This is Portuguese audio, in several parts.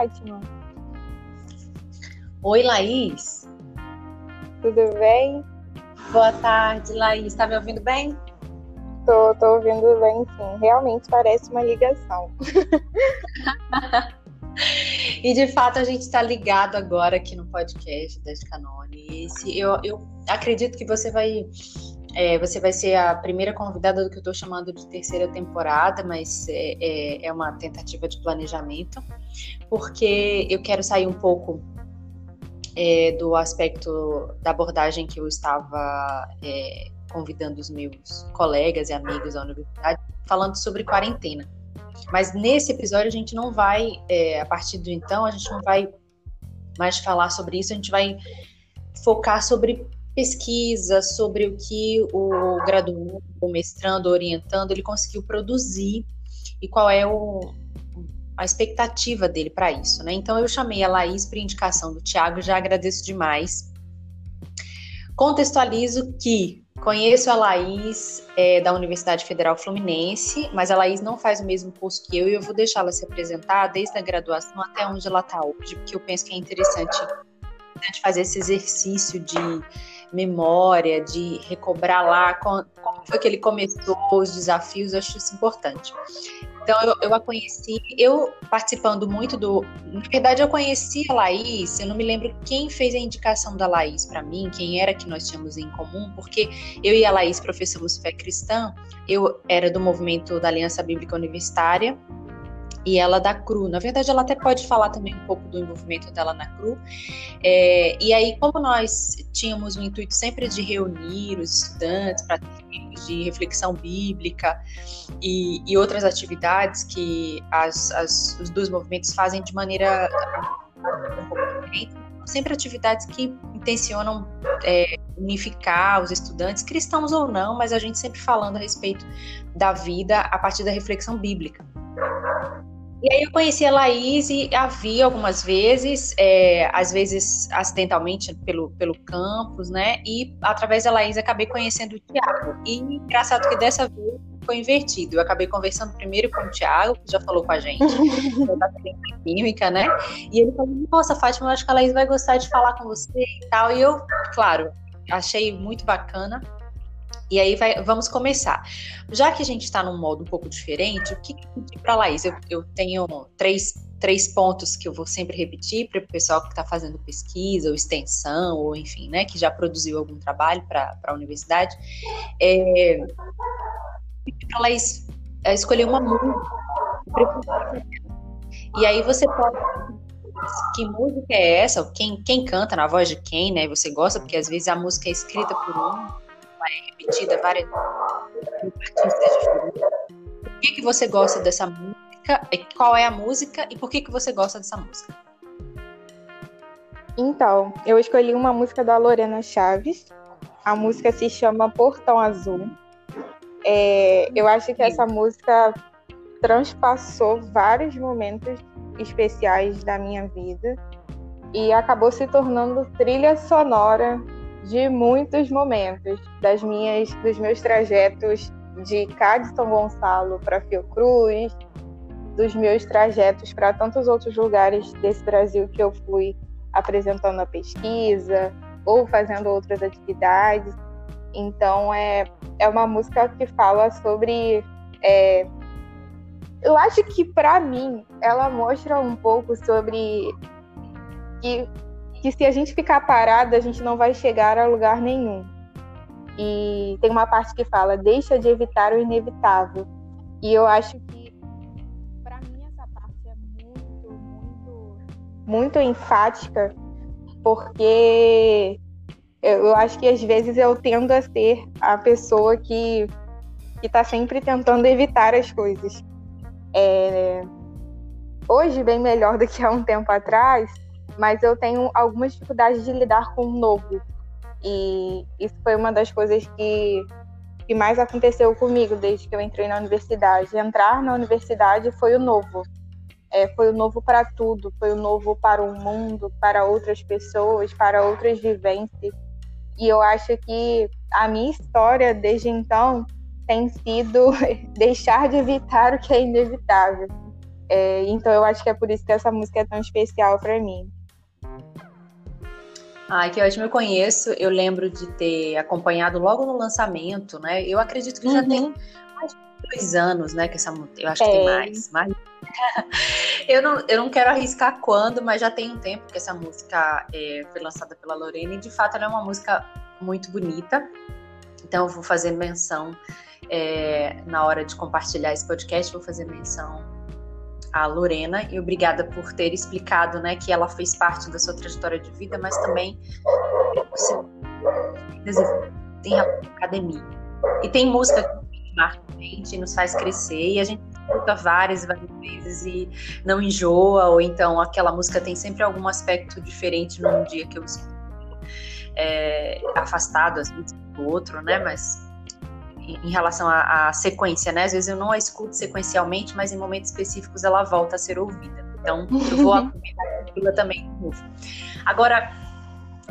Fátima. Oi, Laís. Tudo bem? Boa tarde, Laís. Tá me ouvindo bem? Tô, tô ouvindo bem, sim. Realmente parece uma ligação. e de fato a gente está ligado agora aqui no podcast da Scanone. Esse, eu, eu acredito que você vai é, você vai ser a primeira convidada do que eu estou chamando de terceira temporada, mas é, é, é, uma tentativa de planejamento, porque eu quero sair um pouco é, do aspecto da abordagem que eu estava é, convidando os meus colegas e amigos da universidade, falando sobre quarentena. Mas nesse episódio a gente não vai, é, a partir de então, a gente não vai mais falar sobre isso, a gente vai focar sobre pesquisa, sobre o que o graduando, o mestrando, orientando, ele conseguiu produzir e qual é o, a expectativa dele para isso, né? Então eu chamei a Laís por indicação do Tiago, já agradeço demais. Contextualizo que Conheço a Laís é, da Universidade Federal Fluminense, mas a Laís não faz o mesmo curso que eu e eu vou deixá-la se apresentar desde a graduação até onde ela está hoje, porque eu penso que é interessante fazer esse exercício de memória, de recobrar lá como foi que ele começou, os desafios, eu acho isso importante. Então eu, eu, a conheci, eu participando muito do. Na verdade, eu conheci a Laís, eu não me lembro quem fez a indicação da Laís para mim, quem era que nós tínhamos em comum, porque eu e a Laís professamos fé cristã, eu era do movimento da Aliança Bíblica Universitária, e ela da CRU. Na verdade, ela até pode falar também um pouco do envolvimento dela na CRU. É, e aí, como nós tínhamos o intuito sempre de reunir os estudantes para de reflexão bíblica e, e, outras atividades que as, as, os dois movimentos fazem de maneira sempre atividades que intencionam é, unificar os estudantes, cristãos ou não, mas a gente sempre falando a respeito da vida a partir da reflexão bíblica. E aí eu conheci a Laís e a vi algumas vezes, é, às vezes acidentalmente pelo, pelo campus, né? E através da Laís acabei conhecendo o Tiago. E engraçado que dessa vez foi invertido. Eu acabei conversando primeiro com o Tiago, que já falou com a gente, da química, né? E ele falou: Nossa, Fátima, eu acho que a Laís vai gostar de falar com você e tal. E eu, claro, achei muito bacana. E aí vai, vamos começar. Já que a gente está num modo um pouco diferente, o que para Laís? Eu, eu tenho três, três pontos que eu vou sempre repetir para o pessoal que está fazendo pesquisa ou extensão, ou enfim, né, que já produziu algum trabalho para a universidade. É, para Laís é, escolher uma música. E aí você pode que música é essa? Quem, quem canta na voz de quem, né? Você gosta, porque às vezes a música é escrita por um, é repetida várias. Por que, que você gosta dessa música? Qual é a música e por que, que você gosta dessa música? Então, eu escolhi uma música da Lorena Chaves. A música se chama Portão Azul. É, eu acho que essa música transpassou vários momentos especiais da minha vida e acabou se tornando trilha sonora de muitos momentos das minhas dos meus trajetos de Cádiz São Gonçalo para Fiocruz, dos meus trajetos para tantos outros lugares desse Brasil que eu fui apresentando a pesquisa ou fazendo outras atividades. Então é, é uma música que fala sobre. É, eu acho que para mim ela mostra um pouco sobre que que se a gente ficar parado, a gente não vai chegar a lugar nenhum. E tem uma parte que fala: deixa de evitar o inevitável. E eu acho que, para mim, essa parte é muito, muito, muito enfática, porque eu acho que às vezes eu tendo a ser a pessoa que está sempre tentando evitar as coisas. É, hoje, bem melhor do que há um tempo atrás, mas eu tenho algumas dificuldades de lidar com o novo. E isso foi uma das coisas que, que mais aconteceu comigo desde que eu entrei na universidade. Entrar na universidade foi o novo. É, foi o novo para tudo, foi o novo para o mundo, para outras pessoas, para outras vivências. E eu acho que a minha história desde então tem sido deixar de evitar o que é inevitável. É, então eu acho que é por isso que essa música é tão especial para mim. Ai, que ótimo, eu conheço. Eu lembro de ter acompanhado logo no lançamento, né? Eu acredito que uhum. já tem uhum. mais de dois anos, né? Que essa eu acho é. que tem mais. mais... eu, não, eu não quero arriscar quando, mas já tem um tempo que essa música é, foi lançada pela Lorena e de fato ela é uma música muito bonita. Então eu vou fazer menção é, na hora de compartilhar esse podcast, vou fazer menção à Lorena e obrigada por ter explicado, né, que ela fez parte da sua trajetória de vida, mas também você tem a academia. E tem música que marca a gente, nos faz crescer e a gente escuta várias, várias vezes e não enjoa, ou então aquela música tem sempre algum aspecto diferente num dia que eu escuto. É, afastado, às vezes, do outro, né? Mas em relação à, à, sequência, né? Às vezes eu não a escuto sequencialmente, mas em momentos específicos ela volta a ser ouvida. Então eu vou aproveitar também de novo. Agora,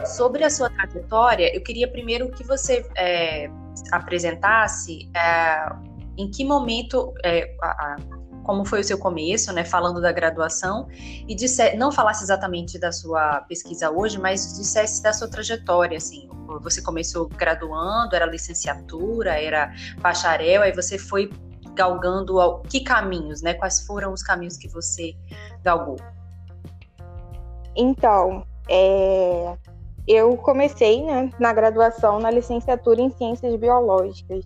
sobre a sua trajetória, eu queria primeiro que você é, apresentasse é, em que momento é, a, a como foi o seu começo, né, falando da graduação, e disse, não falasse exatamente da sua pesquisa hoje, mas dissesse da sua trajetória, assim, você começou graduando, era licenciatura, era bacharel, aí você foi galgando ao, que caminhos, né, quais foram os caminhos que você galgou? Então, é, eu comecei né, na graduação na licenciatura em Ciências Biológicas.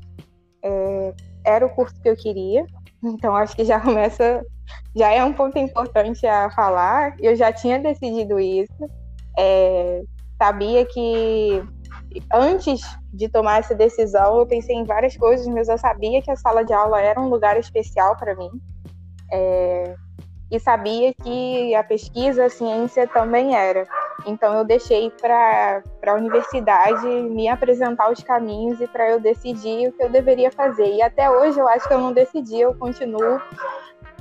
É, era o curso que eu queria, então, acho que já começa, já é um ponto importante a falar. Eu já tinha decidido isso. É, sabia que antes de tomar essa decisão, eu pensei em várias coisas, mas eu sabia que a sala de aula era um lugar especial para mim. É, e sabia que a pesquisa, a ciência também era. Então eu deixei para a universidade me apresentar os caminhos e para eu decidir o que eu deveria fazer. E até hoje eu acho que eu não decidi, eu continuo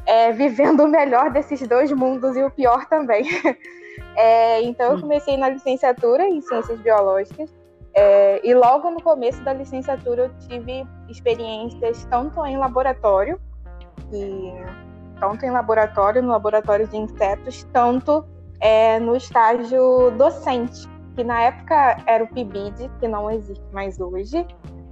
é, vivendo o melhor desses dois mundos e o pior também. É, então eu hum. comecei na licenciatura em ciências biológicas. É, e logo no começo da licenciatura eu tive experiências tanto em laboratório, e, tanto em laboratório, no laboratório de insetos, tanto é, no estágio docente, que na época era o PIBID, que não existe mais hoje.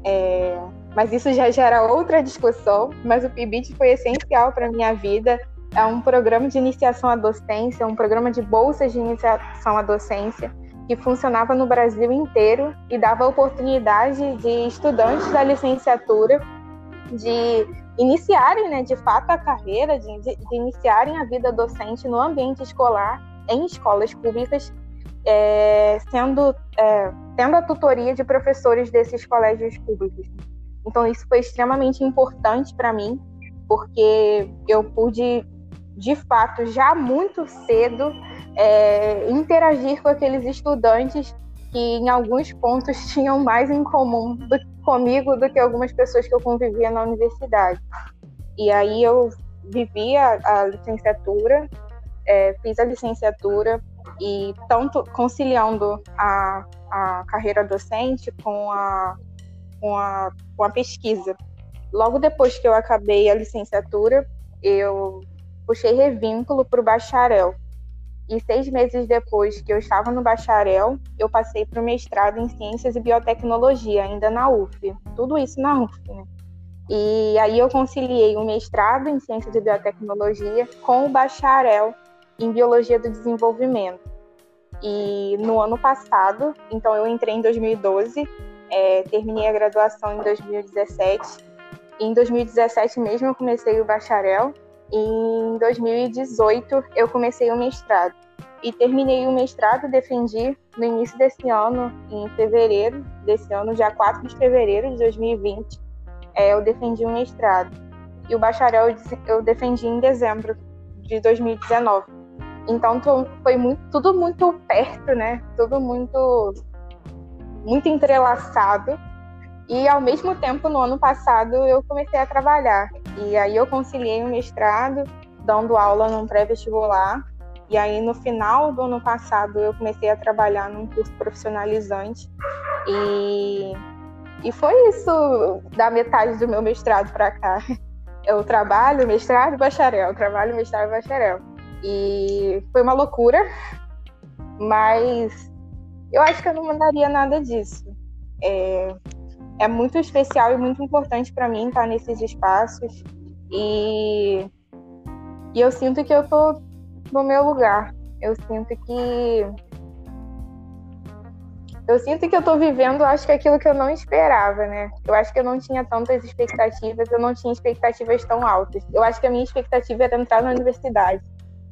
É, mas isso já gera outra discussão. Mas o PIBID foi essencial para a minha vida. É um programa de iniciação à docência, um programa de bolsas de iniciação à docência que funcionava no Brasil inteiro e dava oportunidade de estudantes da licenciatura de iniciarem, né, de fato, a carreira, de, de iniciarem a vida docente no ambiente escolar em escolas públicas, é, sendo é, tendo a tutoria de professores desses colégios públicos. Então isso foi extremamente importante para mim, porque eu pude, de fato, já muito cedo é, interagir com aqueles estudantes que em alguns pontos tinham mais em comum do, comigo do que algumas pessoas que eu convivia na universidade. E aí eu vivia a licenciatura é, fiz a licenciatura e tanto conciliando a, a carreira docente com a, com, a, com a pesquisa. Logo depois que eu acabei a licenciatura, eu puxei revínculo para o bacharel. E seis meses depois que eu estava no bacharel, eu passei para o mestrado em Ciências e Biotecnologia, ainda na UF. Tudo isso na UF, né? E aí eu conciliei o mestrado em Ciências e Biotecnologia com o bacharel em Biologia do Desenvolvimento. E no ano passado, então eu entrei em 2012, é, terminei a graduação em 2017. E em 2017 mesmo eu comecei o bacharel. E em 2018 eu comecei o mestrado. E terminei o mestrado, defendi no início desse ano, em fevereiro desse ano, dia 4 de fevereiro de 2020, é, eu defendi o mestrado. E o bacharel eu defendi em dezembro de 2019. Então foi muito, tudo muito perto, né? Tudo muito, muito entrelaçado. E ao mesmo tempo, no ano passado, eu comecei a trabalhar. E aí eu conciliei o mestrado, dando aula num pré-vestibular. E aí no final do ano passado eu comecei a trabalhar num curso profissionalizante. E, e foi isso da metade do meu mestrado para cá. Eu trabalho, mestrado bacharel, trabalho, mestrado bacharel. E foi uma loucura, mas eu acho que eu não mandaria nada disso. É, é muito especial e muito importante para mim estar nesses espaços e, e eu sinto que eu tô no meu lugar. Eu sinto que eu sinto que eu tô vivendo, acho que aquilo que eu não esperava, né? Eu acho que eu não tinha tantas expectativas, eu não tinha expectativas tão altas. Eu acho que a minha expectativa era entrar na universidade.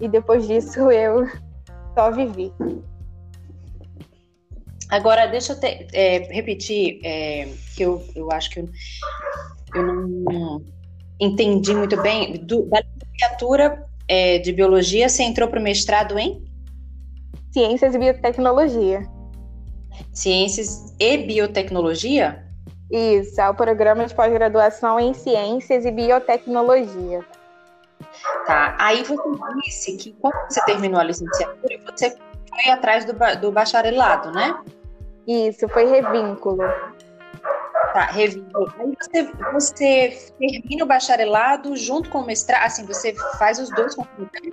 E depois disso eu só vivi. Agora, deixa eu te, é, repetir, é, que eu, eu acho que eu, eu não entendi muito bem. Do, da licenciatura é, de biologia, você entrou para o mestrado em? Ciências e biotecnologia. Ciências e biotecnologia? Isso, é o programa de pós-graduação em ciências e biotecnologia. Tá. Aí você disse que quando você terminou a licenciatura, você foi atrás do, do bacharelado, né? Isso, foi revínculo. Tá, revínculo. Aí você, você termina o bacharelado junto com o mestrado, assim, você faz os dois concomitantes?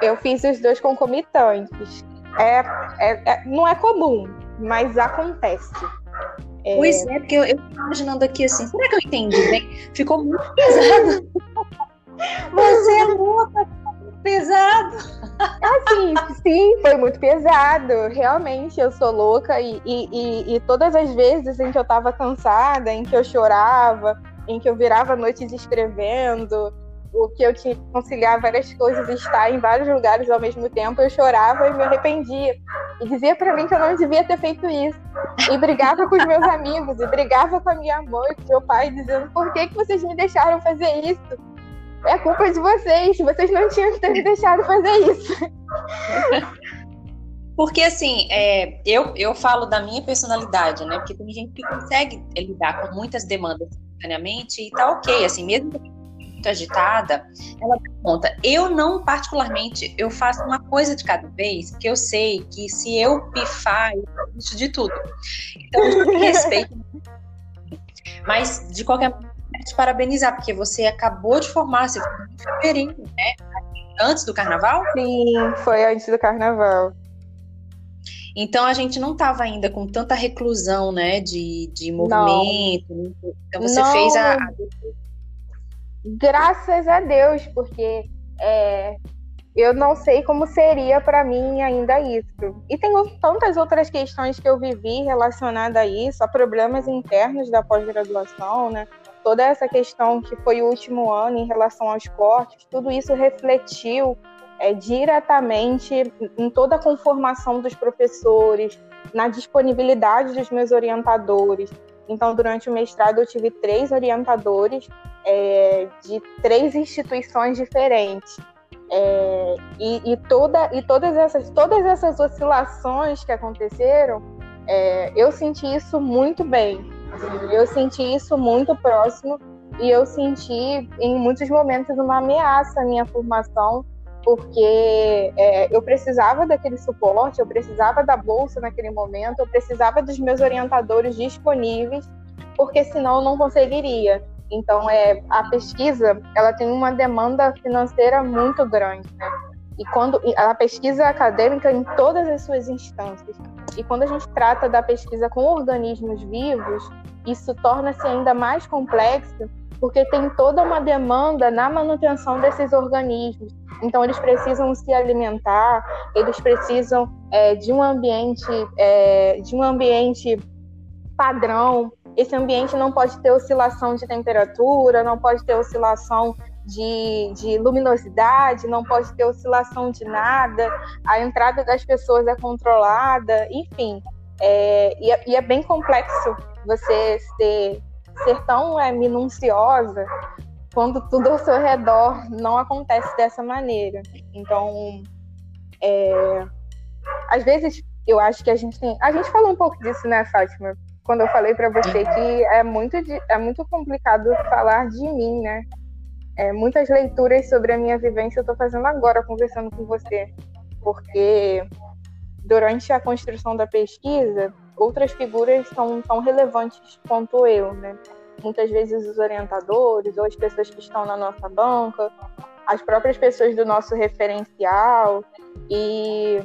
Eu fiz os dois concomitantes. É, é, é não é comum, mas acontece. É... Pois é, porque eu, eu imaginando aqui assim, será que eu entendi bem? Ficou muito pesado. Você é louca, pesado. Assim, sim, foi muito pesado. Realmente, eu sou louca e, e, e, todas as vezes em que eu tava cansada, em que eu chorava, em que eu virava noites escrevendo, o que eu tinha que conciliar várias coisas estar em vários lugares ao mesmo tempo, eu chorava e me arrependia. E dizia para mim que eu não devia ter feito isso. E brigava com os meus amigos, e brigava com a minha mãe, com meu pai, dizendo: por que, que vocês me deixaram fazer isso? É culpa de vocês. Vocês não tinham que ter me deixado fazer isso. Porque, assim, é, eu, eu falo da minha personalidade, né? Porque tem gente que consegue lidar com muitas demandas simultaneamente e tá ok, assim, mesmo muito agitada, ela conta. Eu não, particularmente, eu faço uma coisa de cada vez, que eu sei que se eu pifar, eu de tudo. Então, eu respeito. Mas, de qualquer maneira, te parabenizar, porque você acabou de formar, você foi em fevereiro, né? Antes do carnaval? Sim, foi antes do carnaval. Então a gente não estava ainda com tanta reclusão, né, de, de movimento. Não. Então você não. fez a. Graças a Deus, porque é, eu não sei como seria para mim ainda isso. E tem tantas outras questões que eu vivi relacionadas a isso, a problemas internos da pós-graduação, né? Toda essa questão que foi o último ano em relação aos cortes, tudo isso refletiu é, diretamente em toda a conformação dos professores, na disponibilidade dos meus orientadores. Então, durante o mestrado, eu tive três orientadores é, de três instituições diferentes. É, e, e, toda, e todas, essas, todas essas oscilações que aconteceram, é, eu senti isso muito bem. Eu senti isso muito próximo e eu senti em muitos momentos uma ameaça à minha formação, porque é, eu precisava daquele suporte, eu precisava da bolsa naquele momento, eu precisava dos meus orientadores disponíveis, porque senão eu não conseguiria. Então, é, a pesquisa ela tem uma demanda financeira muito grande, né? E quando a pesquisa acadêmica em todas as suas instâncias. E quando a gente trata da pesquisa com organismos vivos, isso torna-se ainda mais complexo, porque tem toda uma demanda na manutenção desses organismos. Então, eles precisam se alimentar, eles precisam é, de um ambiente, é, de um ambiente padrão. Esse ambiente não pode ter oscilação de temperatura, não pode ter oscilação de, de, luminosidade, não pode ter oscilação de nada, a entrada das pessoas é controlada, enfim. É, e, é, e, é, bem complexo você ser, ser tão é, minuciosa quando tudo ao seu redor não acontece dessa maneira. Então, é, às vezes, eu acho que a gente tem. A gente falou um pouco disso, né, Fátima? Quando eu falei para você que é muito, é muito complicado falar de mim, né? É, muitas leituras sobre a minha vivência eu estou fazendo agora, conversando com você, porque durante a construção da pesquisa, outras figuras são tão relevantes quanto eu, né? muitas vezes os orientadores ou as pessoas que estão na nossa banca, as próprias pessoas do nosso referencial e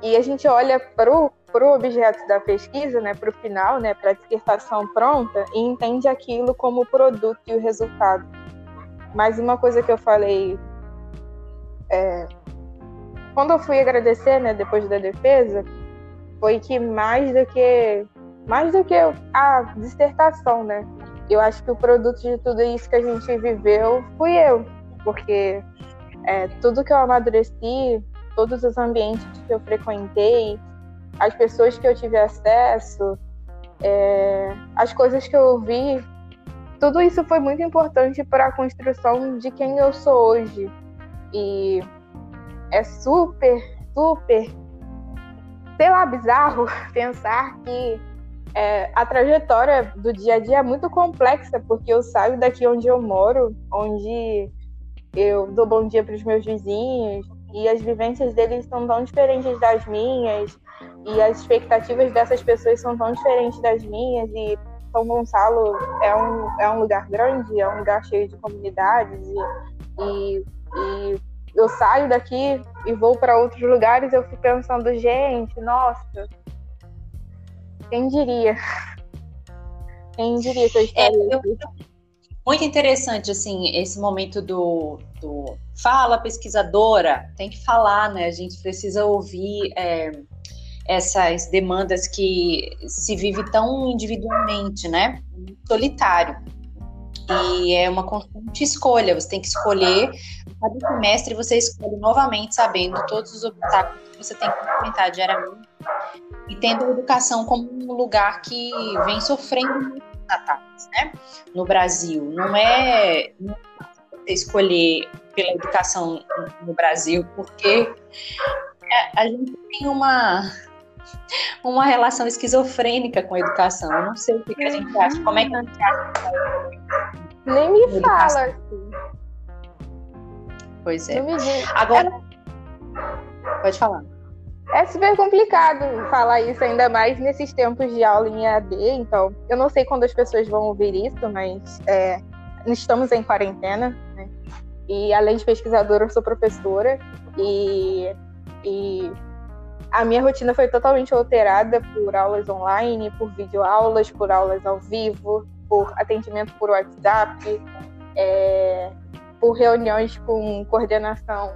e a gente olha para o objeto da pesquisa, né, para o final, né, para a dissertação pronta, e entende aquilo como o produto e o resultado. Mas uma coisa que eu falei é, quando eu fui agradecer, né, depois da defesa, foi que mais do que mais do que a dissertação, né? Eu acho que o produto de tudo isso que a gente viveu fui eu, porque é, tudo que eu amadureci, todos os ambientes que eu frequentei, as pessoas que eu tive acesso, é, as coisas que eu ouvi, tudo isso foi muito importante para a construção de quem eu sou hoje. E é super, super, sei lá, bizarro pensar que é, a trajetória do dia a dia é muito complexa, porque eu saio daqui onde eu moro, onde eu dou bom dia para os meus vizinhos, e as vivências deles são tão diferentes das minhas, e as expectativas dessas pessoas são tão diferentes das minhas, e São Gonçalo é um, é um lugar grande, é um lugar cheio de comunidades, e, e, e eu saio daqui e vou para outros lugares, eu fico pensando, gente, nossa, quem diria? Quem diria que eu estaria é, eu, Muito interessante, assim, esse momento do, do fala pesquisadora, tem que falar, né? A gente precisa ouvir é, essas demandas que se vive tão individualmente, né? Solitário. E é uma constante escolha, você tem que escolher, cada semestre você escolhe novamente, sabendo todos os obstáculos que você tem que enfrentar diariamente, e tendo a educação como um lugar que vem sofrendo muitos ataques, né? No Brasil. Não é, não é escolher pela educação no Brasil, porque a gente tem uma uma relação esquizofrênica com a educação. Eu não sei o que, que a gente acha. Como é que a gente acha? Nem me fala. Assim. Pois é. Agora. Pode falar. É super complicado falar isso, ainda mais nesses tempos de aula em EAD. Então, eu não sei quando as pessoas vão ouvir isso, mas é, estamos em quarentena, né? E além de pesquisadora, eu sou professora. E, e a minha rotina foi totalmente alterada por aulas online, por videoaulas, por aulas ao vivo, por atendimento por WhatsApp, é, por reuniões com coordenação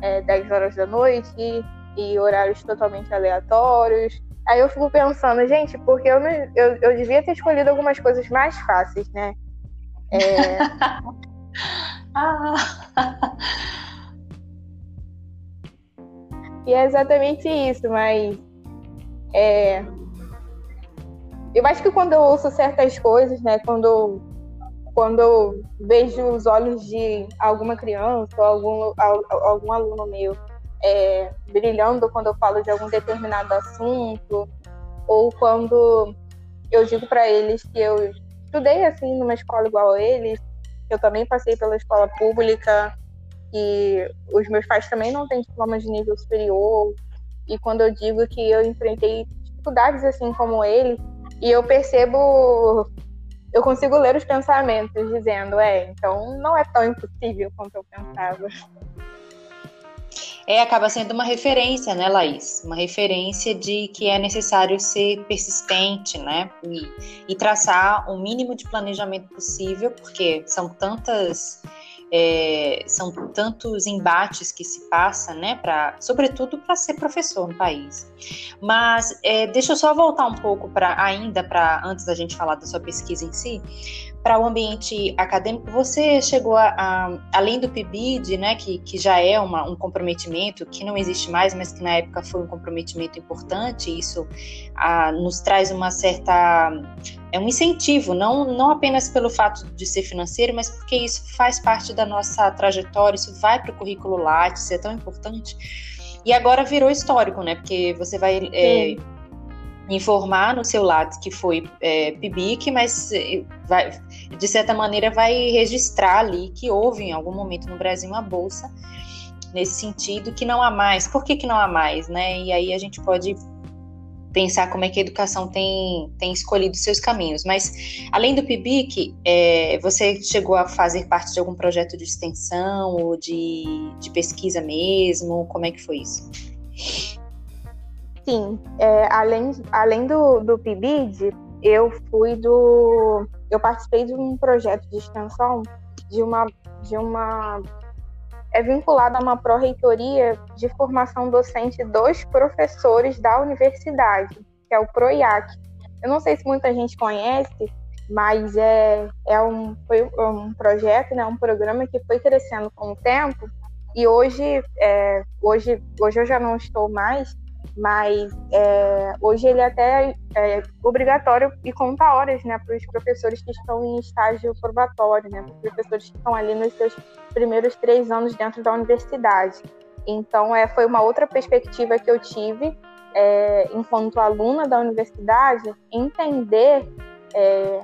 é, 10 horas da noite e horários totalmente aleatórios. Aí eu fico pensando, gente, porque eu, não, eu, eu devia ter escolhido algumas coisas mais fáceis, né? É... ah. E é exatamente isso, mas é, eu acho que quando eu ouço certas coisas, né, quando quando eu vejo os olhos de alguma criança ou algum, algum aluno meu é, brilhando quando eu falo de algum determinado assunto, ou quando eu digo para eles que eu estudei assim numa escola igual a eles, que eu também passei pela escola pública, que os meus pais também não têm diploma de nível superior. E quando eu digo que eu enfrentei dificuldades assim como ele, e eu percebo, eu consigo ler os pensamentos dizendo, é, então não é tão impossível quanto eu pensava. É, acaba sendo uma referência, né, Laís? Uma referência de que é necessário ser persistente, né? E, e traçar o mínimo de planejamento possível, porque são tantas é, são tantos embates que se passa, né, para, sobretudo para ser professor no país. Mas é, deixa eu só voltar um pouco para ainda para antes da gente falar da sua pesquisa em si, para o ambiente acadêmico, você chegou a, a, além do PIBID, né, que, que já é uma, um comprometimento que não existe mais, mas que na época foi um comprometimento importante, isso a, nos traz uma certa é um incentivo, não, não apenas pelo fato de ser financeiro, mas porque isso faz parte da nossa trajetória, isso vai para o currículo Lattes, é tão importante. E agora virou histórico, né? Porque você vai é, informar no seu lado que foi é, PIBIC, mas é, vai, de certa maneira vai registrar ali que houve em algum momento no Brasil uma bolsa nesse sentido que não há mais. Por que, que não há mais, né? E aí a gente pode pensar como é que a educação tem, tem escolhido seus caminhos. Mas, além do PIBIC, é, você chegou a fazer parte de algum projeto de extensão ou de, de pesquisa mesmo? Como é que foi isso? Sim, é, além, além do, do PIBID, eu fui do. Eu participei de um projeto de extensão de uma. De uma é vinculado a uma pró-reitoria de formação docente dos professores da universidade, que é o PROIAC. Eu não sei se muita gente conhece, mas é, é um, foi um projeto, né, um programa que foi crescendo com o tempo, e hoje, é, hoje, hoje eu já não estou mais, mas é, hoje ele é até é obrigatório e conta horas né, para os professores que estão em estágio probatório, né, para os professores que estão ali nos seus primeiros três anos dentro da universidade. Então, é, foi uma outra perspectiva que eu tive é, enquanto aluna da universidade, entender é,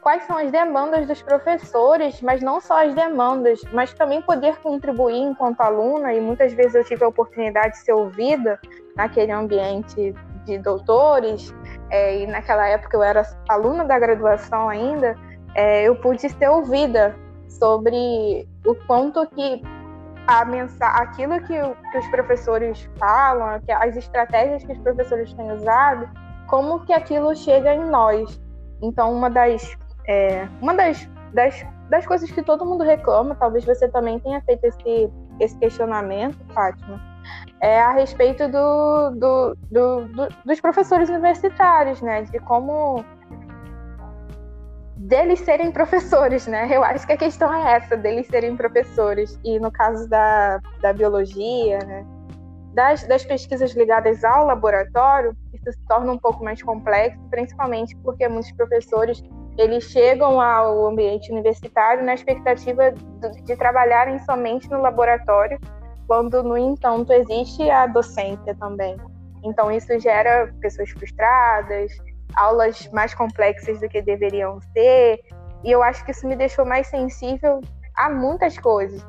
quais são as demandas dos professores, mas não só as demandas, mas também poder contribuir enquanto aluna, e muitas vezes eu tive a oportunidade de ser ouvida naquele ambiente de doutores, é, e naquela época eu era aluna da graduação ainda, é, eu pude ser ouvida sobre o quanto que a mensagem, aquilo que, que os professores falam, que as estratégias que os professores têm usado, como que aquilo chega em nós. Então, uma das é, uma das, das, das coisas que todo mundo reclama, talvez você também tenha feito esse, esse questionamento, Fátima, é a respeito do, do, do, do dos professores universitários, né? De como deles serem professores, né? Eu acho que a questão é essa, deles serem professores. E no caso da, da biologia, né? Das, das pesquisas ligadas ao laboratório, isso se torna um pouco mais complexo, principalmente porque muitos professores eles chegam ao ambiente universitário na expectativa de, de trabalharem somente no laboratório, quando, no entanto, existe a docência também. Então, isso gera pessoas frustradas, aulas mais complexas do que deveriam ser, e eu acho que isso me deixou mais sensível a muitas coisas.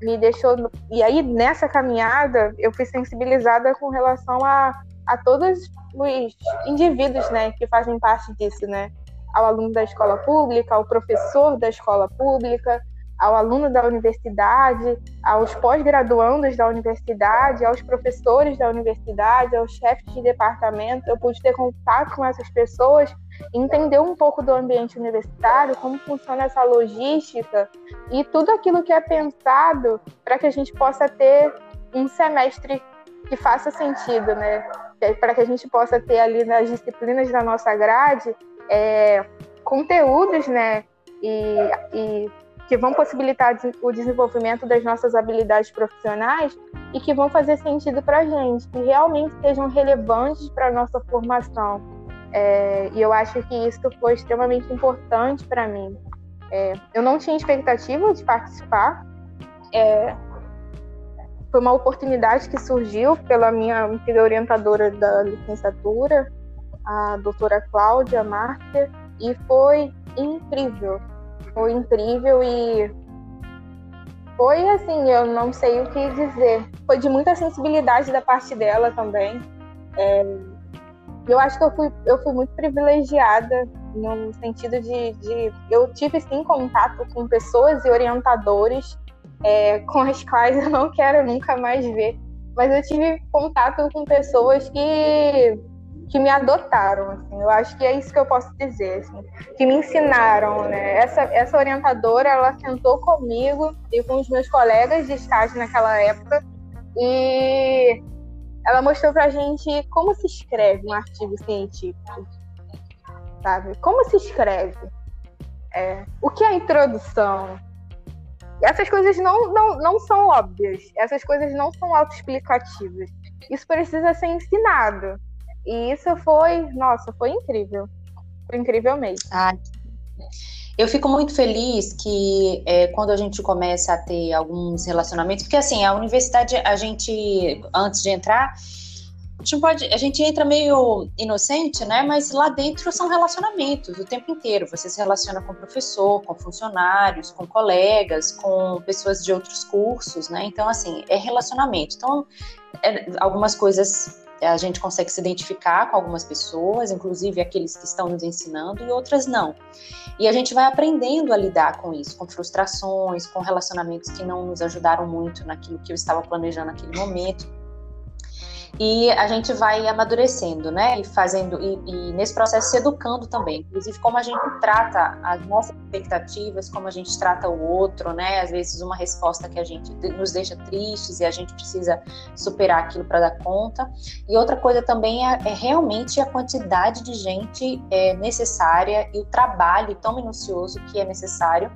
Me deixou. E aí, nessa caminhada, eu fui sensibilizada com relação a, a todos os indivíduos né, que fazem parte disso, né? ao aluno da escola pública, ao professor da escola pública, ao aluno da universidade, aos pós-graduandos da universidade, aos professores da universidade, aos chefes de departamento. Eu pude ter contato com essas pessoas, entender um pouco do ambiente universitário, como funciona essa logística e tudo aquilo que é pensado para que a gente possa ter um semestre que faça sentido, né? Para que a gente possa ter ali nas disciplinas da nossa grade é, conteúdos, né? E, e que vão possibilitar o desenvolvimento das nossas habilidades profissionais e que vão fazer sentido para a gente, que realmente sejam relevantes para a nossa formação. É, e eu acho que isso foi extremamente importante para mim. É, eu não tinha expectativa de participar. É, foi uma oportunidade que surgiu pela minha antiga orientadora da licenciatura, a doutora Cláudia Marker, e foi incrível. Foi incrível e foi assim, eu não sei o que dizer. Foi de muita sensibilidade da parte dela também. É, eu acho que eu fui, eu fui muito privilegiada no sentido de, de eu tive sim contato com pessoas e orientadores é, com as quais eu não quero nunca mais ver, mas eu tive contato com pessoas que que me adotaram, assim, eu acho que é isso que eu posso dizer, assim, que me ensinaram, né? Essa, essa orientadora, ela sentou comigo e com os meus colegas de estágio naquela época e ela mostrou pra gente como se escreve um artigo científico, sabe? Como se escreve? É, o que é introdução? Essas coisas não, não, não são óbvias, essas coisas não são autoexplicativas. Isso precisa ser ensinado. E isso foi, nossa, foi incrível. Foi incrível mesmo. Ah, eu fico muito feliz que é, quando a gente começa a ter alguns relacionamentos, porque assim, a universidade, a gente, antes de entrar, a gente, pode, a gente entra meio inocente, né? Mas lá dentro são relacionamentos o tempo inteiro. Você se relaciona com professor, com funcionários, com colegas, com pessoas de outros cursos, né? Então, assim, é relacionamento. Então, é, algumas coisas a gente consegue se identificar com algumas pessoas, inclusive aqueles que estão nos ensinando, e outras não. E a gente vai aprendendo a lidar com isso, com frustrações, com relacionamentos que não nos ajudaram muito naquilo que eu estava planejando naquele momento e a gente vai amadurecendo, né? E fazendo, e, e, nesse processo se educando também, inclusive como a gente trata as nossas expectativas, como a gente trata o outro, né? Às vezes uma resposta que a gente nos deixa tristes e a gente precisa superar aquilo para dar conta. E outra coisa também é, é realmente a quantidade de gente é, necessária e o trabalho tão minucioso que é necessário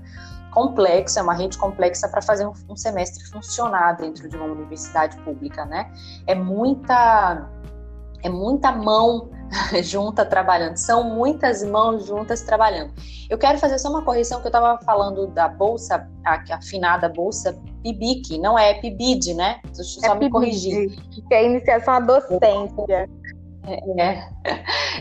complexa, é uma rede complexa para fazer um, um, semestre funcionar dentro de uma universidade pública, né? É muita é muita mão junta trabalhando, são muitas mãos juntas trabalhando. Eu quero fazer só uma correção que eu estava falando da bolsa, a, afinada bolsa PIBIC, não é PIBID, né? Deixa eu só é me corrigir. Que é a iniciação à docência. É,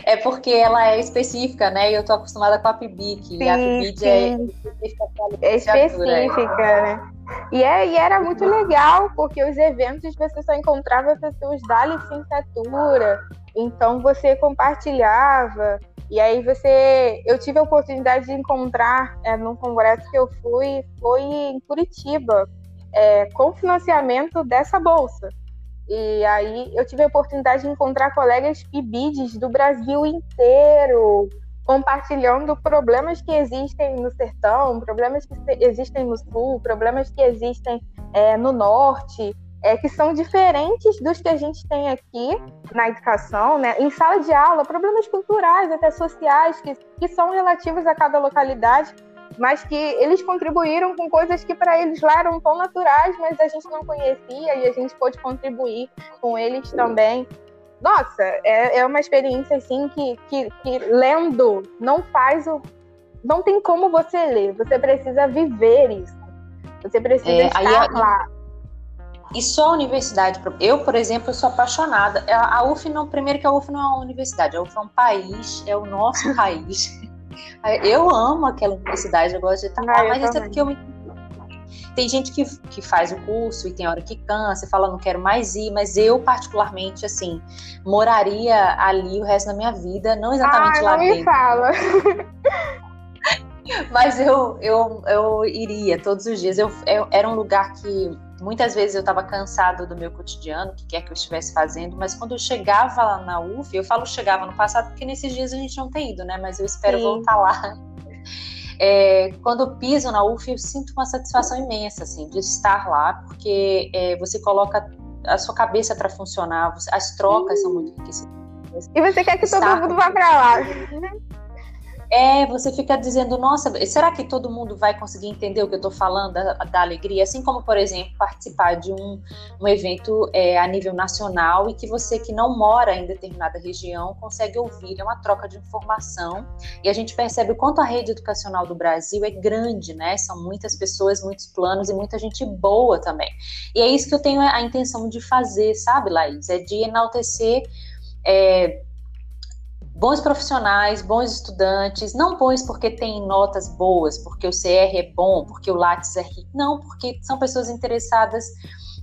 é porque ela é específica, né? E eu tô acostumada com a PIBIC. Sim, e a PIBIC é específica. É específica, né? E, é, e era muito legal, porque os eventos você só encontrava pessoas da licenciatura, então você compartilhava. E aí você. Eu tive a oportunidade de encontrar é, num congresso que eu fui, foi em Curitiba, é, com financiamento dessa bolsa. E aí eu tive a oportunidade de encontrar colegas PIBIDs do Brasil inteiro, compartilhando problemas que existem no sertão, problemas que existem no sul, problemas que existem é, no norte, é, que são diferentes dos que a gente tem aqui na educação, né? em sala de aula, problemas culturais, até sociais, que, que são relativos a cada localidade mas que eles contribuíram com coisas que para eles lá eram tão naturais, mas a gente não conhecia e a gente pôde contribuir com eles também. Nossa, é, é uma experiência assim que, que, que lendo não faz o. Não tem como você ler, você precisa viver isso. Você precisa é, estar aí, lá. E só a universidade, eu, por exemplo, sou apaixonada. A UF não, primeiro que a UF não é uma universidade, a UF é um país, é o nosso país. Eu amo aquela universidade, eu gosto de estar lá, mas é porque eu me tem gente que, que faz o curso e tem hora que cansa e fala, não quero mais ir, mas eu, particularmente, assim, moraria ali o resto da minha vida, não exatamente ah, lá não dentro. Me fala. Mas eu, eu, eu iria todos os dias. Eu, eu era um lugar que muitas vezes eu estava cansado do meu cotidiano, o que quer que eu estivesse fazendo, mas quando eu chegava lá na UF, eu falo chegava no passado porque nesses dias a gente não tem ido, né? Mas eu espero Sim. voltar lá. É, quando eu piso na UF, eu sinto uma satisfação imensa, assim, de estar lá, porque é, você coloca a sua cabeça para funcionar, as trocas são muito enriquecedoras. E você quer que todo mundo vá para lá. É, você fica dizendo, nossa, será que todo mundo vai conseguir entender o que eu estou falando da, da, alegria? Assim como, por exemplo, participar de um, um evento é, a nível nacional e que você que não mora em determinada região consegue ouvir, é uma troca de informação e a gente percebe o quanto a rede educacional do Brasil é grande, né? São muitas pessoas, muitos planos e muita gente boa também. E é isso que eu tenho a intenção de fazer, sabe, Laís? É de enaltecer. É, bons profissionais, bons estudantes, não bons porque têm notas boas, porque o CR é bom, porque o Lattes é rico, não, porque são pessoas interessadas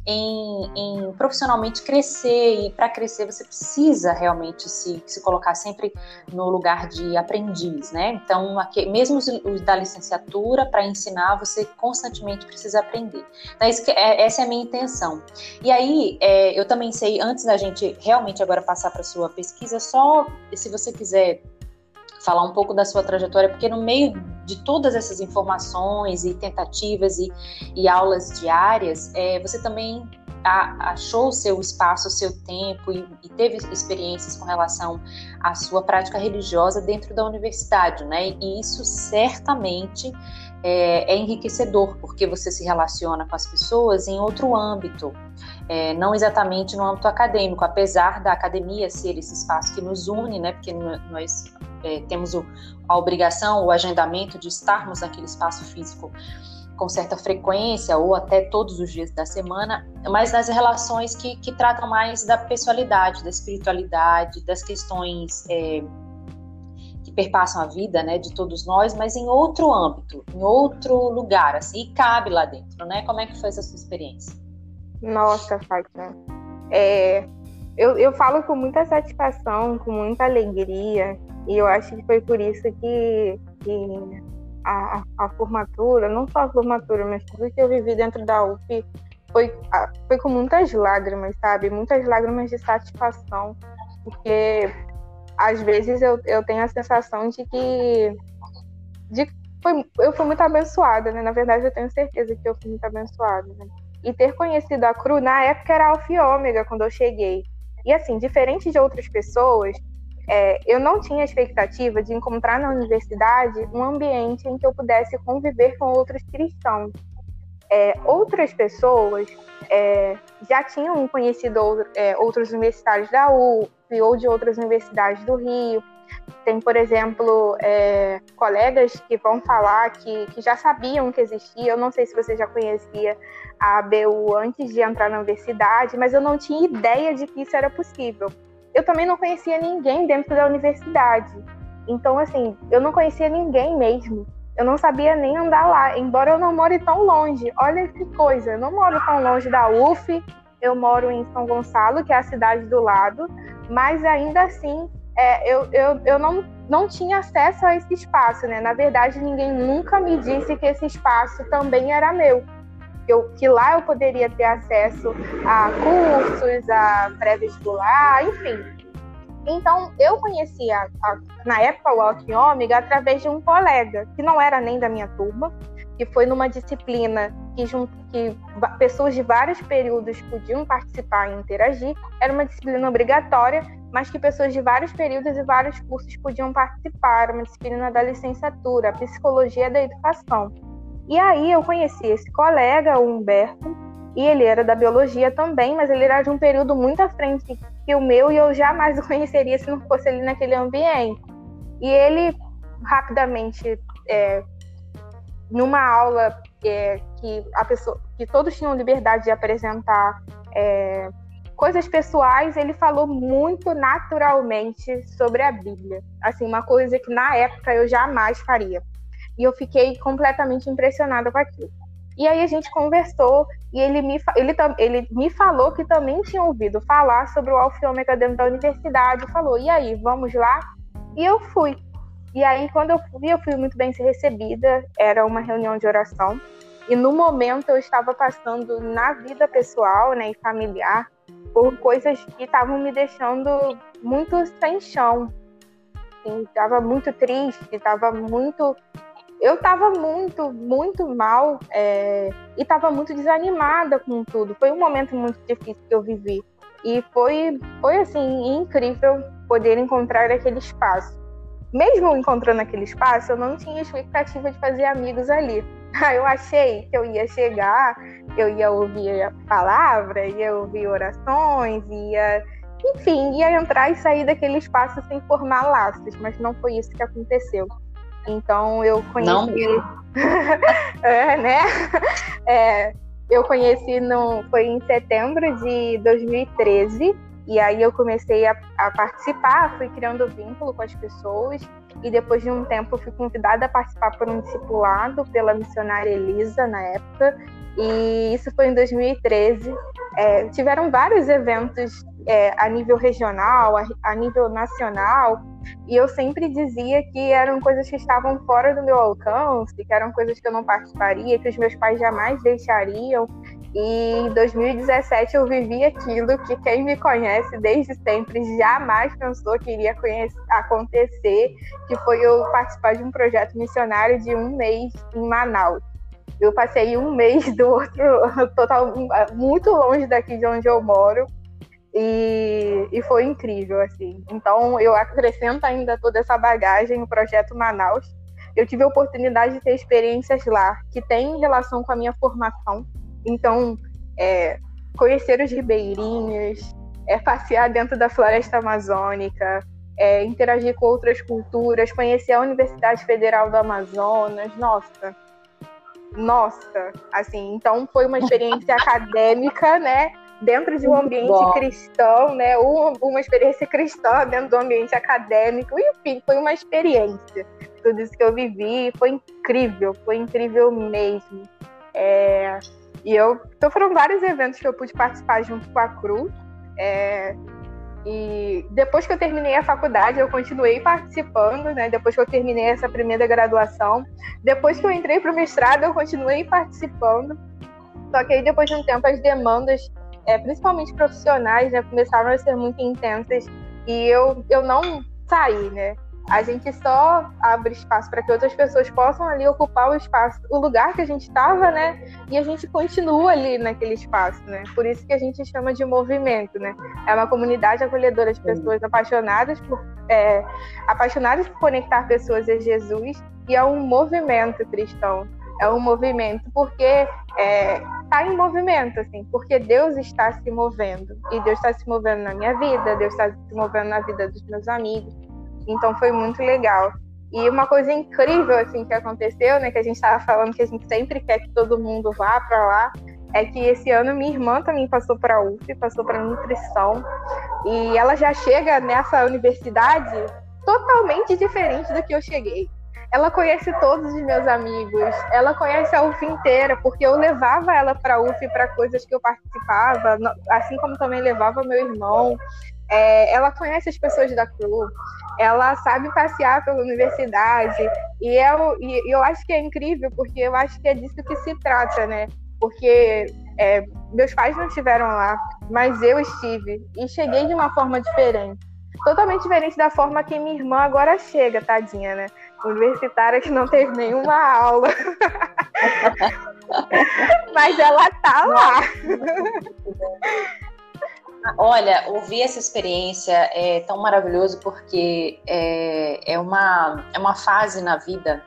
em, em profissionalmente crescer e para crescer você precisa realmente se, se colocar sempre no lugar de aprendiz, né? Então, aqui, mesmo os, os da licenciatura, para ensinar, você constantemente precisa aprender. Então, é, essa é a minha intenção. E aí, é, eu também sei, antes da gente realmente agora passar para sua pesquisa, só se você quiser falar um pouco da sua trajetória, porque no meio de todas essas informações e tentativas e, e aulas diárias, é, você também a, achou o seu espaço, o seu tempo e, e, teve experiências com relação à sua prática religiosa dentro da universidade, né? E isso certamente é, é enriquecedor, porque você se relaciona com as pessoas em outro âmbito, é, não exatamente no âmbito acadêmico, apesar da academia ser esse espaço que nos une, né? Porque nós é, temos o, a obrigação, o agendamento de estarmos naquele espaço físico com certa frequência ou até todos os dias da semana, mas nas relações que, que tratam mais da pessoalidade, da espiritualidade, das questões é, que perpassam a vida, né, de todos nós, mas em outro âmbito, em outro lugar, assim, e cabe lá dentro, né? Como é que foi essa sua experiência? Nossa, Fátima, é, eu, eu falo com muita satisfação, com muita alegria, e eu acho que foi por isso que, que a, a, formatura, não só a formatura, mas tudo que eu vivi dentro da UF foi, foi com muitas lágrimas, sabe? Muitas lágrimas de satisfação, porque às vezes eu, eu tenho a sensação de que de, foi, eu fui muito abençoada, né? Na verdade, eu tenho certeza que eu fui muito abençoada, né? E ter conhecido a Cru, na época era Alfa e Ômega, quando eu cheguei. E assim, diferente de outras pessoas, é, eu não tinha expectativa de encontrar na universidade um ambiente em que eu pudesse conviver com outros cristãos. É, outras pessoas é, já tinham conhecido é, outros universitários da UF ou de outras universidades do Rio. Tem, por exemplo, é, colegas que vão falar que, que já sabiam que existia. Eu não sei se você já conhecia a ABU antes de entrar na universidade, mas eu não tinha ideia de que isso era possível. Eu também não conhecia ninguém dentro da universidade. Então, assim, eu não conhecia ninguém mesmo. Eu não sabia nem andar lá, embora eu não more tão longe. Olha que coisa, eu não moro tão longe da UF, eu moro em São Gonçalo, que é a cidade do lado, mas ainda assim é, eu, eu, eu não, não tinha acesso a esse espaço, né? Na verdade, ninguém nunca me disse que esse espaço também era meu. Que, eu, que lá eu poderia ter acesso a cursos, a pré-vestibular, enfim. Então, eu conhecia, na época, o Alto Ômega através de um colega, que não era nem da minha turma, que foi numa disciplina que, que pessoas de vários períodos podiam participar e interagir. Era uma disciplina obrigatória, mas que pessoas de vários períodos e vários cursos podiam participar. Era uma disciplina da licenciatura, Psicologia da Educação. E aí eu conheci esse colega, o Humberto, e ele era da biologia também, mas ele era de um período muito à frente que o meu e eu jamais o conheceria se não fosse ali naquele ambiente. E ele rapidamente é, numa aula é, que a pessoa, que todos tinham liberdade de apresentar é, coisas pessoais, ele falou muito naturalmente sobre a Bíblia. Assim, uma coisa que na época eu jamais faria. E eu fiquei completamente impressionada com aquilo. E aí a gente conversou e ele me, ele, ele me falou que também tinha ouvido falar sobre o Alfa Ômega dentro da universidade. Falou, e aí, vamos lá? E eu fui. E aí, quando eu fui, eu fui muito bem recebida. Era uma reunião de oração. E no momento eu estava passando na vida pessoal né, e familiar por coisas que estavam me deixando muito sem chão. Estava assim, muito triste, estava muito. Eu estava muito, muito mal é... e estava muito desanimada com tudo. Foi um momento muito difícil que eu vivi. E foi, foi assim, incrível poder encontrar aquele espaço mesmo encontrando aquele espaço, eu não tinha expectativa de fazer amigos ali. Eu achei que eu ia chegar, eu ia ouvir a palavra, ia ouvir orações, ia, enfim, ia entrar e sair daquele espaço sem formar laços, mas não foi isso que aconteceu. Então eu conheci. Não. é, né? É, eu conheci no, foi em setembro de 2013 e aí eu comecei a, a, participar, fui criando vínculo com as pessoas e depois de um tempo fui convidada a participar por um discipulado pela missionária Elisa na época e isso foi em 2013. É, tiveram vários eventos é, a nível regional, a, a nível nacional e eu sempre dizia que eram coisas que estavam fora do meu alcance, que eram coisas que eu não participaria, que os meus pais jamais deixariam. E em 2017 eu vivi aquilo que quem me conhece desde sempre jamais pensou que iria acontecer, que foi eu participar de um projeto missionário de um mês em Manaus. Eu passei um mês do outro, total, muito longe daqui de onde eu moro, e, e foi incrível, assim. Então eu acrescento ainda toda essa bagagem no projeto Manaus. Eu tive a oportunidade de ter experiências lá que têm relação com a minha formação então, é, conhecer os ribeirinhos, é, passear dentro da floresta amazônica, é, interagir com outras culturas, conhecer a Universidade Federal do Amazonas, nossa, nossa, assim, então foi uma experiência acadêmica, né, dentro de um ambiente cristão, né, uma experiência cristã dentro do ambiente acadêmico, enfim, foi uma experiência. Tudo isso que eu vivi foi incrível, foi incrível mesmo. É, e eu. Então foram vários eventos que eu pude participar junto com a Cru. É, E depois que eu terminei a faculdade, eu continuei participando, né? Depois que eu terminei essa primeira graduação, depois que eu entrei para o mestrado, eu continuei participando. Só que aí depois de um tempo as demandas, é, principalmente profissionais, né, começaram a ser muito intensas e eu, eu não saí, né? A gente só abre espaço para que outras pessoas possam ali ocupar o espaço, o lugar que a gente estava, né? E a gente continua ali naquele espaço, né? Por isso que a gente chama de movimento, né? É uma comunidade acolhedora de pessoas apaixonadas por é, apaixonadas por conectar pessoas a Jesus e é um movimento cristão. É um movimento porque está é, tá em movimento, assim, porque Deus está se movendo. E Deus está se movendo na minha vida, Deus está se movendo na vida dos meus amigos. Então foi muito legal. E uma coisa incrível assim que aconteceu, né, que a gente estava falando que a gente sempre quer que todo mundo vá para lá, é que esse ano minha irmã também passou para UF, passou para nutrição, e ela já chega nessa universidade totalmente diferente do que eu cheguei. Ela conhece todos os meus amigos, ela conhece a UF inteira, porque eu levava ela para a UF para coisas que eu participava, assim como também levava meu irmão. É, ela conhece as pessoas da CRU, ela sabe passear pela universidade, e eu, e eu acho que é incrível, porque eu acho que é disso que se trata, né? Porque é, meus pais não estiveram lá, mas eu estive, e cheguei de uma forma diferente. Totalmente diferente da forma que minha irmã agora chega, tadinha, né? Universitária que não teve nenhuma aula. mas ela tá lá. Olha, ouvir essa experiência é tão maravilhoso porque é, é, uma, é uma fase na vida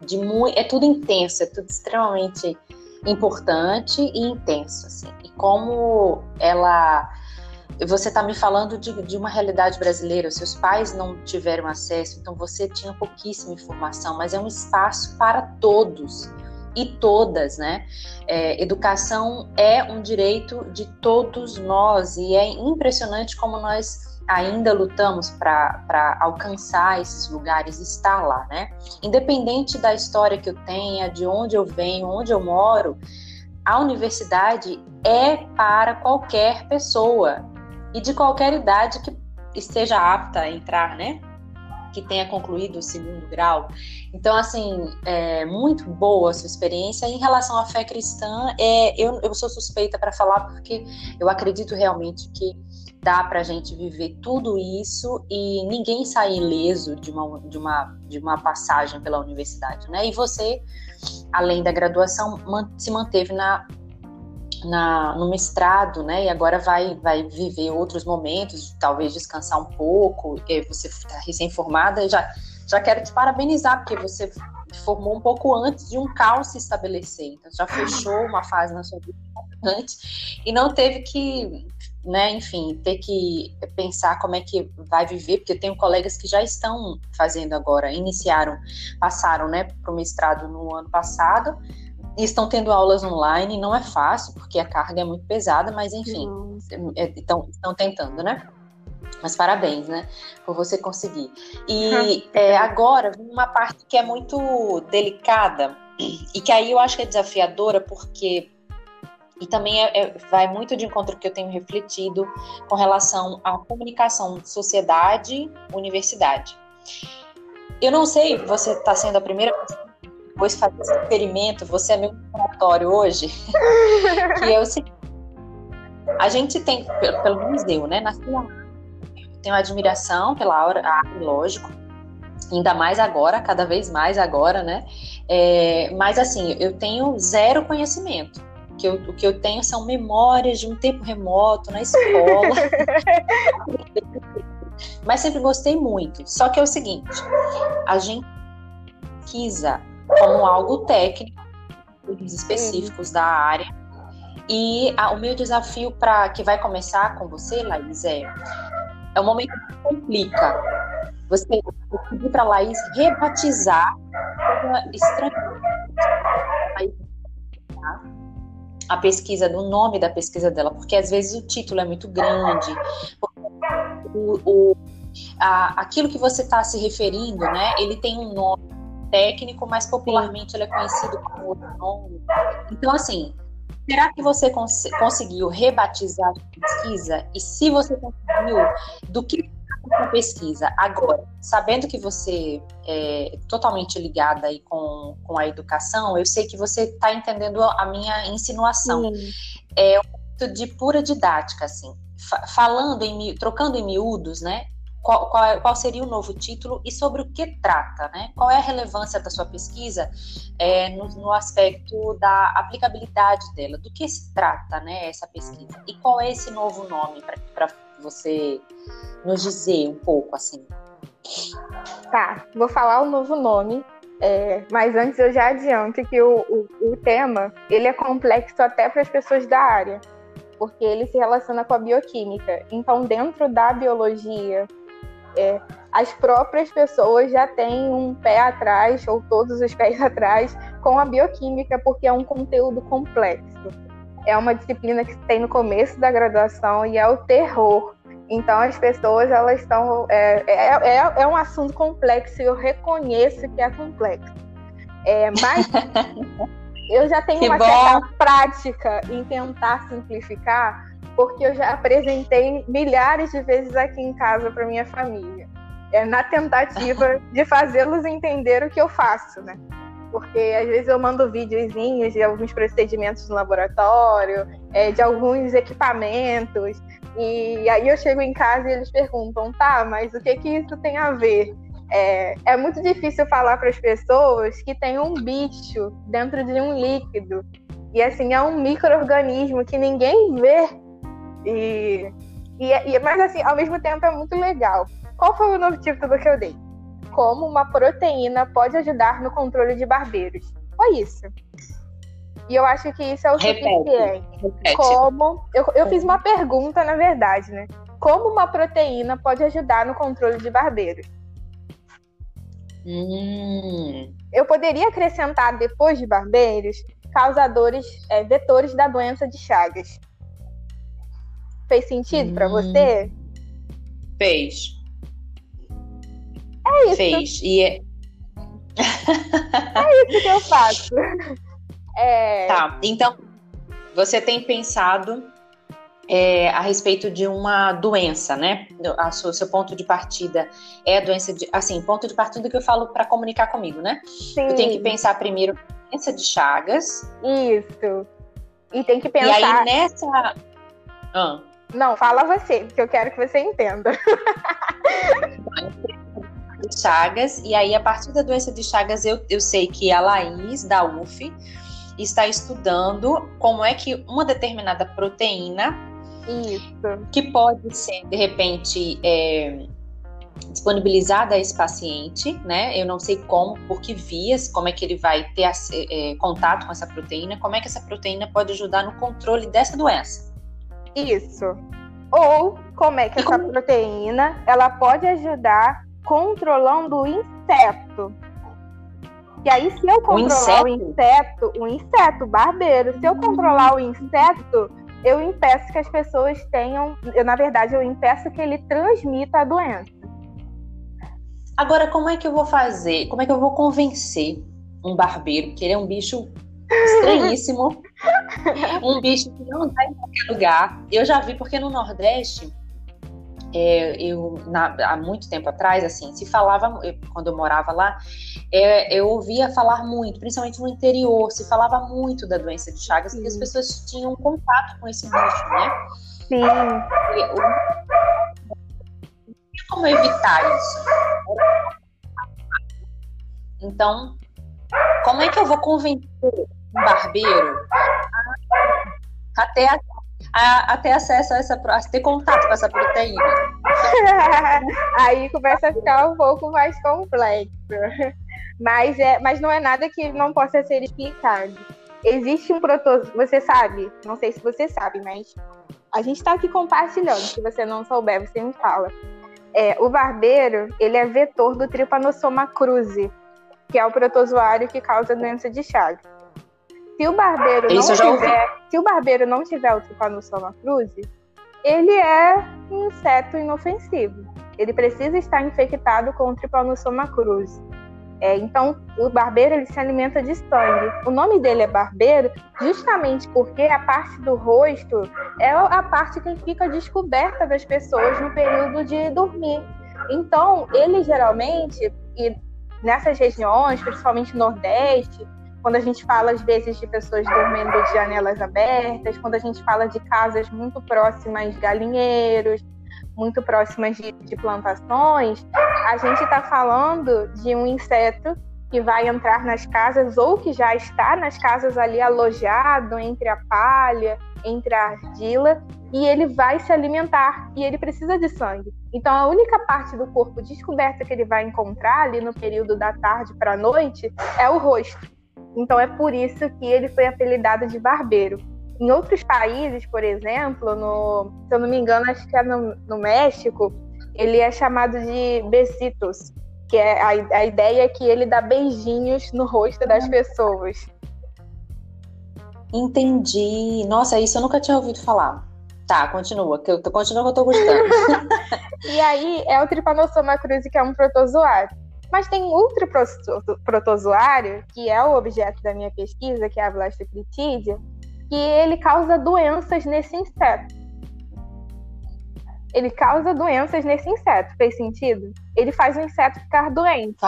de muito. É tudo intenso, é tudo extremamente importante e intenso. Assim. E como ela. Você está me falando de, de uma realidade brasileira, seus pais não tiveram acesso, então você tinha pouquíssima informação, mas é um espaço para todos e todas, né? É, educação é um direito de todos nós e é impressionante como nós ainda lutamos para alcançar esses lugares, estar lá, né? Independente da história que eu tenha, de onde eu venho, onde eu moro, a universidade é para qualquer pessoa e de qualquer idade que esteja apta a entrar, né? que tenha concluído o segundo grau. Então, assim, é muito boa a sua experiência. Em relação à fé cristã, é, eu, eu sou suspeita para falar porque eu acredito realmente que dá para a gente viver tudo isso e ninguém sair ileso de uma, de, uma, de uma passagem pela universidade, né? E você, além da graduação, se manteve na na, no mestrado, né? E agora vai, vai viver outros momentos, talvez descansar um pouco. você está recém-formada, já, já quero te parabenizar, porque você formou um pouco antes de um caos se estabelecer. Então, já fechou uma fase na sua vida antes e não teve que, né, enfim, ter que pensar como é que vai viver, porque eu tenho colegas que já estão fazendo agora, iniciaram, passaram, né, para o mestrado no ano passado estão tendo aulas online, não é fácil, porque a carga é muito pesada, mas enfim, estão é, tentando, né? Mas parabéns, né? Por você conseguir. E é, agora, uma parte que é muito delicada, e que aí eu acho que é desafiadora, porque. E também é, é, vai muito de encontro que eu tenho refletido com relação à comunicação sociedade-universidade. Eu não sei, você está sendo a primeira pessoa depois fazer esse experimento, você é meu laboratório hoje, que é o seguinte, a gente tem, pelo menos eu, né, nasci lá, tenho admiração pela aura, lógico, ainda mais agora, cada vez mais agora, né, é, mas assim, eu tenho zero conhecimento, que eu, o que eu tenho são memórias de um tempo remoto na escola. Mas sempre gostei muito. Só que é o seguinte: a gente pesquisa como algo técnico, específicos da área. E a, o meu desafio para que vai começar com você, Laís, é, é um momento que complica. Você pedir para a Laís rebatizar a pesquisa, do nome da pesquisa dela, porque às vezes o título é muito grande, o, o a, aquilo que você está se referindo, né? Ele tem um nome técnico, mas popularmente ele é conhecido como nome. Então, assim, Será que você cons conseguiu rebatizar a pesquisa? E se você conseguiu, do que a pesquisa agora, sabendo que você é totalmente ligada aí com, com a educação, eu sei que você está entendendo a minha insinuação. Sim. É um de pura didática, assim, falando em trocando em miúdos, né? Qual, qual, qual, seria o novo título e sobre o que trata, né? Qual é a relevância da sua pesquisa é, no, no, aspecto da aplicabilidade dela, do que se trata, né, essa pesquisa? E qual é esse novo nome para você nos dizer um pouco, assim? Tá, vou falar o novo nome, é, mas antes eu já adianto que o, o, o tema ele é complexo até para as pessoas da área, porque ele se relaciona com a bioquímica. Então, dentro da biologia é, as próprias pessoas já têm um pé atrás, ou todos os pés atrás, com a bioquímica, porque é um conteúdo complexo. É uma disciplina que tem no começo da graduação e é o terror. Então as pessoas elas estão é, é, é, é um assunto complexo e eu reconheço que é complexo. É, mas eu já tenho que uma bom. certa prática em tentar simplificar, porque eu já apresentei milhares de vezes aqui em casa para minha família, é, na tentativa de fazê-los entender o que eu faço, né? Porque às vezes eu mando videozinhos de alguns procedimentos no laboratório, é, de alguns equipamentos, e aí eu chego em casa e eles perguntam, tá, mas o que que isso tem a ver? É, é muito difícil falar para as pessoas que tem um bicho dentro de um líquido. E assim, é um microorganismo que ninguém vê e, e, e, mas assim, ao mesmo tempo é muito legal. Qual foi o novo título que eu dei? Como uma proteína pode ajudar no controle de barbeiros. Foi isso. E eu acho que isso é o repete, suficiente. Repete. Como. Eu, eu fiz uma pergunta, na verdade, né? Como uma proteína pode ajudar no controle de barbeiros? Hum. Eu poderia acrescentar, depois de barbeiros, causadores, é, vetores da doença de Chagas. Fez sentido hum, para você? Fez. É isso. Fez. E é... é isso que eu faço. É... Tá, então você tem pensado é, a respeito de uma doença, né? O seu ponto de partida é a doença de. Assim, ponto de partida que eu falo para comunicar comigo, né? Sim. Eu tenho que pensar primeiro doença de Chagas. Isso. E tem que pensar. E aí nessa. Ah. Não, fala você, porque eu quero que você entenda. Chagas, e aí a partir da doença de Chagas eu, eu sei que a Laís, da UF, está estudando como é que uma determinada proteína Isso. que pode ser, de repente, é, disponibilizada a esse paciente, né? Eu não sei como, por que vias, como é que ele vai ter é, contato com essa proteína, como é que essa proteína pode ajudar no controle dessa doença. Isso. Ou como é que essa proteína ela pode ajudar controlando o inseto. E aí, se eu controlar o inseto, o inseto, o inseto barbeiro, se eu controlar o inseto, eu impeço que as pessoas tenham, eu, na verdade, eu impeço que ele transmita a doença. Agora, como é que eu vou fazer? Como é que eu vou convencer um barbeiro, que ele é um bicho estranhíssimo, um bicho que não dá em qualquer lugar. Eu já vi porque no Nordeste, é, eu na, há muito tempo atrás, assim, se falava, eu, quando eu morava lá, é, eu ouvia falar muito, principalmente no interior, se falava muito da doença de Chagas, Sim. porque as pessoas tinham contato com esse bicho, né? Sim. E, como evitar isso? Então, como é que eu vou convencer barbeiro a ter, a, a, a ter acesso a essa, a ter contato com essa proteína? Aí começa a ficar um pouco mais complexo. Mas, é, mas não é nada que não possa ser explicado. Existe um protótipo, você sabe, não sei se você sabe, mas a gente está aqui compartilhando. Se você não souber, você me fala. É, o barbeiro, ele é vetor do Trypanosoma cruzi, que é o protozoário que causa doença de Chagas. Se o barbeiro não tiver, se o barbeiro não tiver o Trypanosoma cruzi, ele é um inseto inofensivo. Ele precisa estar infectado com o Trypanosoma cruzi. É, então, o barbeiro ele se alimenta de sangue. O nome dele é barbeiro justamente porque a parte do rosto é a parte que fica descoberta das pessoas no período de dormir. Então, ele geralmente, e nessas regiões, principalmente no Nordeste, quando a gente fala às vezes de pessoas dormindo de janelas abertas, quando a gente fala de casas muito próximas de galinheiros, muito próximas de, de plantações, a gente está falando de um inseto que vai entrar nas casas ou que já está nas casas ali alojado entre a palha, entre a argila, e ele vai se alimentar e ele precisa de sangue. Então a única parte do corpo descoberta que ele vai encontrar ali no período da tarde para a noite é o rosto. Então é por isso que ele foi apelidado de barbeiro. Em outros países, por exemplo, no, se eu não me engano, acho que é no, no México, ele é chamado de besitos, que é a, a ideia é que ele dá beijinhos no rosto das pessoas. Entendi. Nossa, isso eu nunca tinha ouvido falar. Tá, continua, que eu tô, continua que eu tô gostando. e aí é o Trypanosoma cruzi, que é um protozoário. Mas tem outro protozoário, que é o objeto da minha pesquisa, que é a Blastoclitidia, que ele causa doenças nesse inseto. Ele causa doenças nesse inseto. Fez sentido? Ele faz o inseto ficar doente.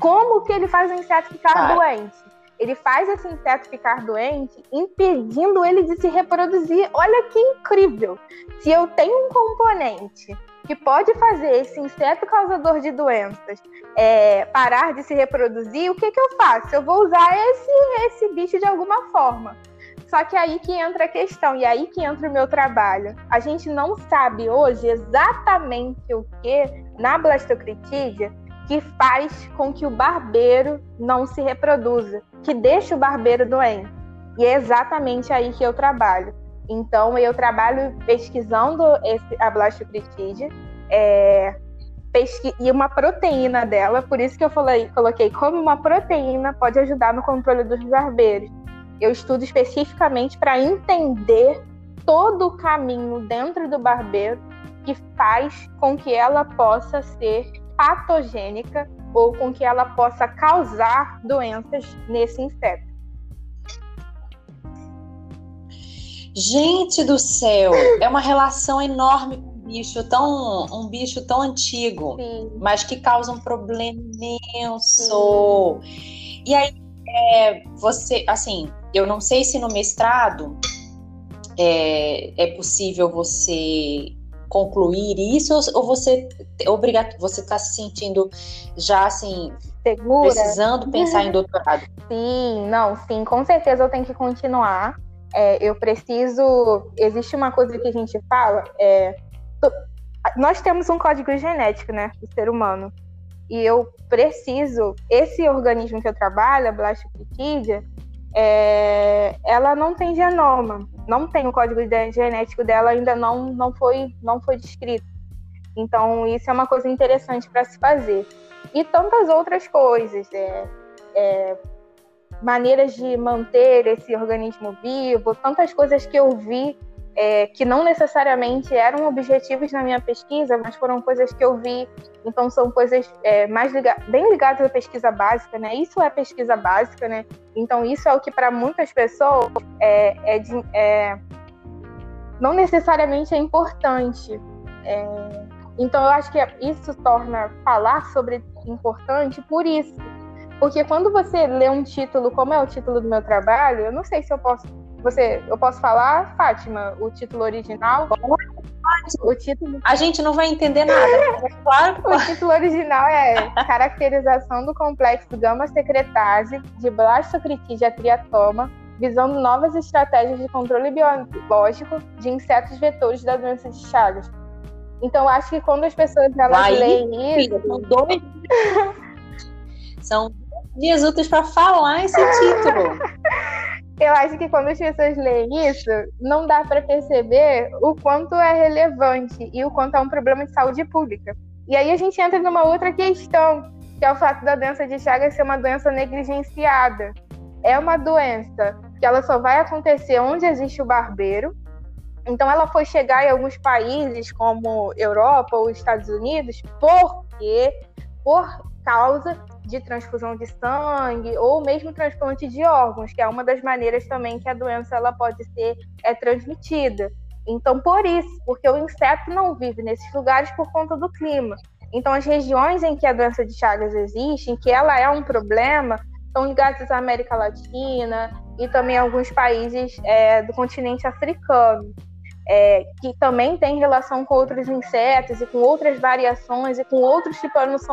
Como que ele faz o inseto ficar doente? Ele faz esse inseto ficar doente, impedindo ele de se reproduzir. Olha que incrível! Se eu tenho um componente que pode fazer esse inseto causador de doenças é, parar de se reproduzir, o que, que eu faço? Eu vou usar esse, esse bicho de alguma forma. Só que aí que entra a questão, e aí que entra o meu trabalho. A gente não sabe hoje exatamente o que na blastocritídea que faz com que o barbeiro não se reproduza, que deixa o barbeiro doente. E é exatamente aí que eu trabalho. Então, eu trabalho pesquisando esse, a blastocritídea, é, pesqui e uma proteína dela, por isso que eu falei, coloquei como uma proteína pode ajudar no controle dos barbeiros eu estudo especificamente para entender todo o caminho dentro do barbeiro que faz com que ela possa ser patogênica ou com que ela possa causar doenças nesse inseto. Gente do céu, é uma relação enorme com um bicho tão, um bicho tão antigo, Sim. mas que causa um problema imenso. Sim. E aí, é, você, assim, eu não sei se no mestrado é, é possível você concluir isso ou você obrigado você está se sentindo já assim segura precisando pensar em doutorado sim não sim com certeza eu tenho que continuar é, eu preciso existe uma coisa que a gente fala é, nós temos um código genético né do ser humano e eu preciso esse organismo que eu trabalho a Blastoctidia é, ela não tem genoma, não tem o código genético dela ainda não não foi não foi descrito. Então isso é uma coisa interessante para se fazer e tantas outras coisas, é, é, maneiras de manter esse organismo vivo, tantas coisas que eu vi é, que não necessariamente eram objetivos na minha pesquisa, mas foram coisas que eu vi. Então são coisas é, mais liga bem ligadas à pesquisa básica, né? Isso é pesquisa básica, né? Então isso é o que para muitas pessoas é, é, de, é, não necessariamente é importante. É, então eu acho que isso torna falar sobre importante por isso. Porque quando você lê um título, como é o título do meu trabalho, eu não sei se eu posso você, eu posso falar, Fátima, o título original? O título. A gente não vai entender nada. claro que O título original é Caracterização do complexo gama secretase de blastocritídea triatoma, visando novas estratégias de controle biológico de insetos vetores da doença de Chagas. Então, acho que quando as pessoas elas leem isso. São dois. São dias úteis para falar esse título. eu acho que quando as pessoas leem isso, não dá para perceber o quanto é relevante e o quanto é um problema de saúde pública. E aí a gente entra numa outra questão, que é o fato da doença de Chagas ser uma doença negligenciada. É uma doença que ela só vai acontecer onde existe o barbeiro. Então ela foi chegar em alguns países como Europa ou Estados Unidos porque por causa de transfusão de sangue ou mesmo transplante de órgãos, que é uma das maneiras também que a doença ela pode ser é, transmitida. Então, por isso, porque o inseto não vive nesses lugares por conta do clima. Então, as regiões em que a doença de Chagas existe, em que ela é um problema, estão ligadas à América Latina e também alguns países é, do continente africano é, que também tem relação com outros insetos e com outras variações e com outros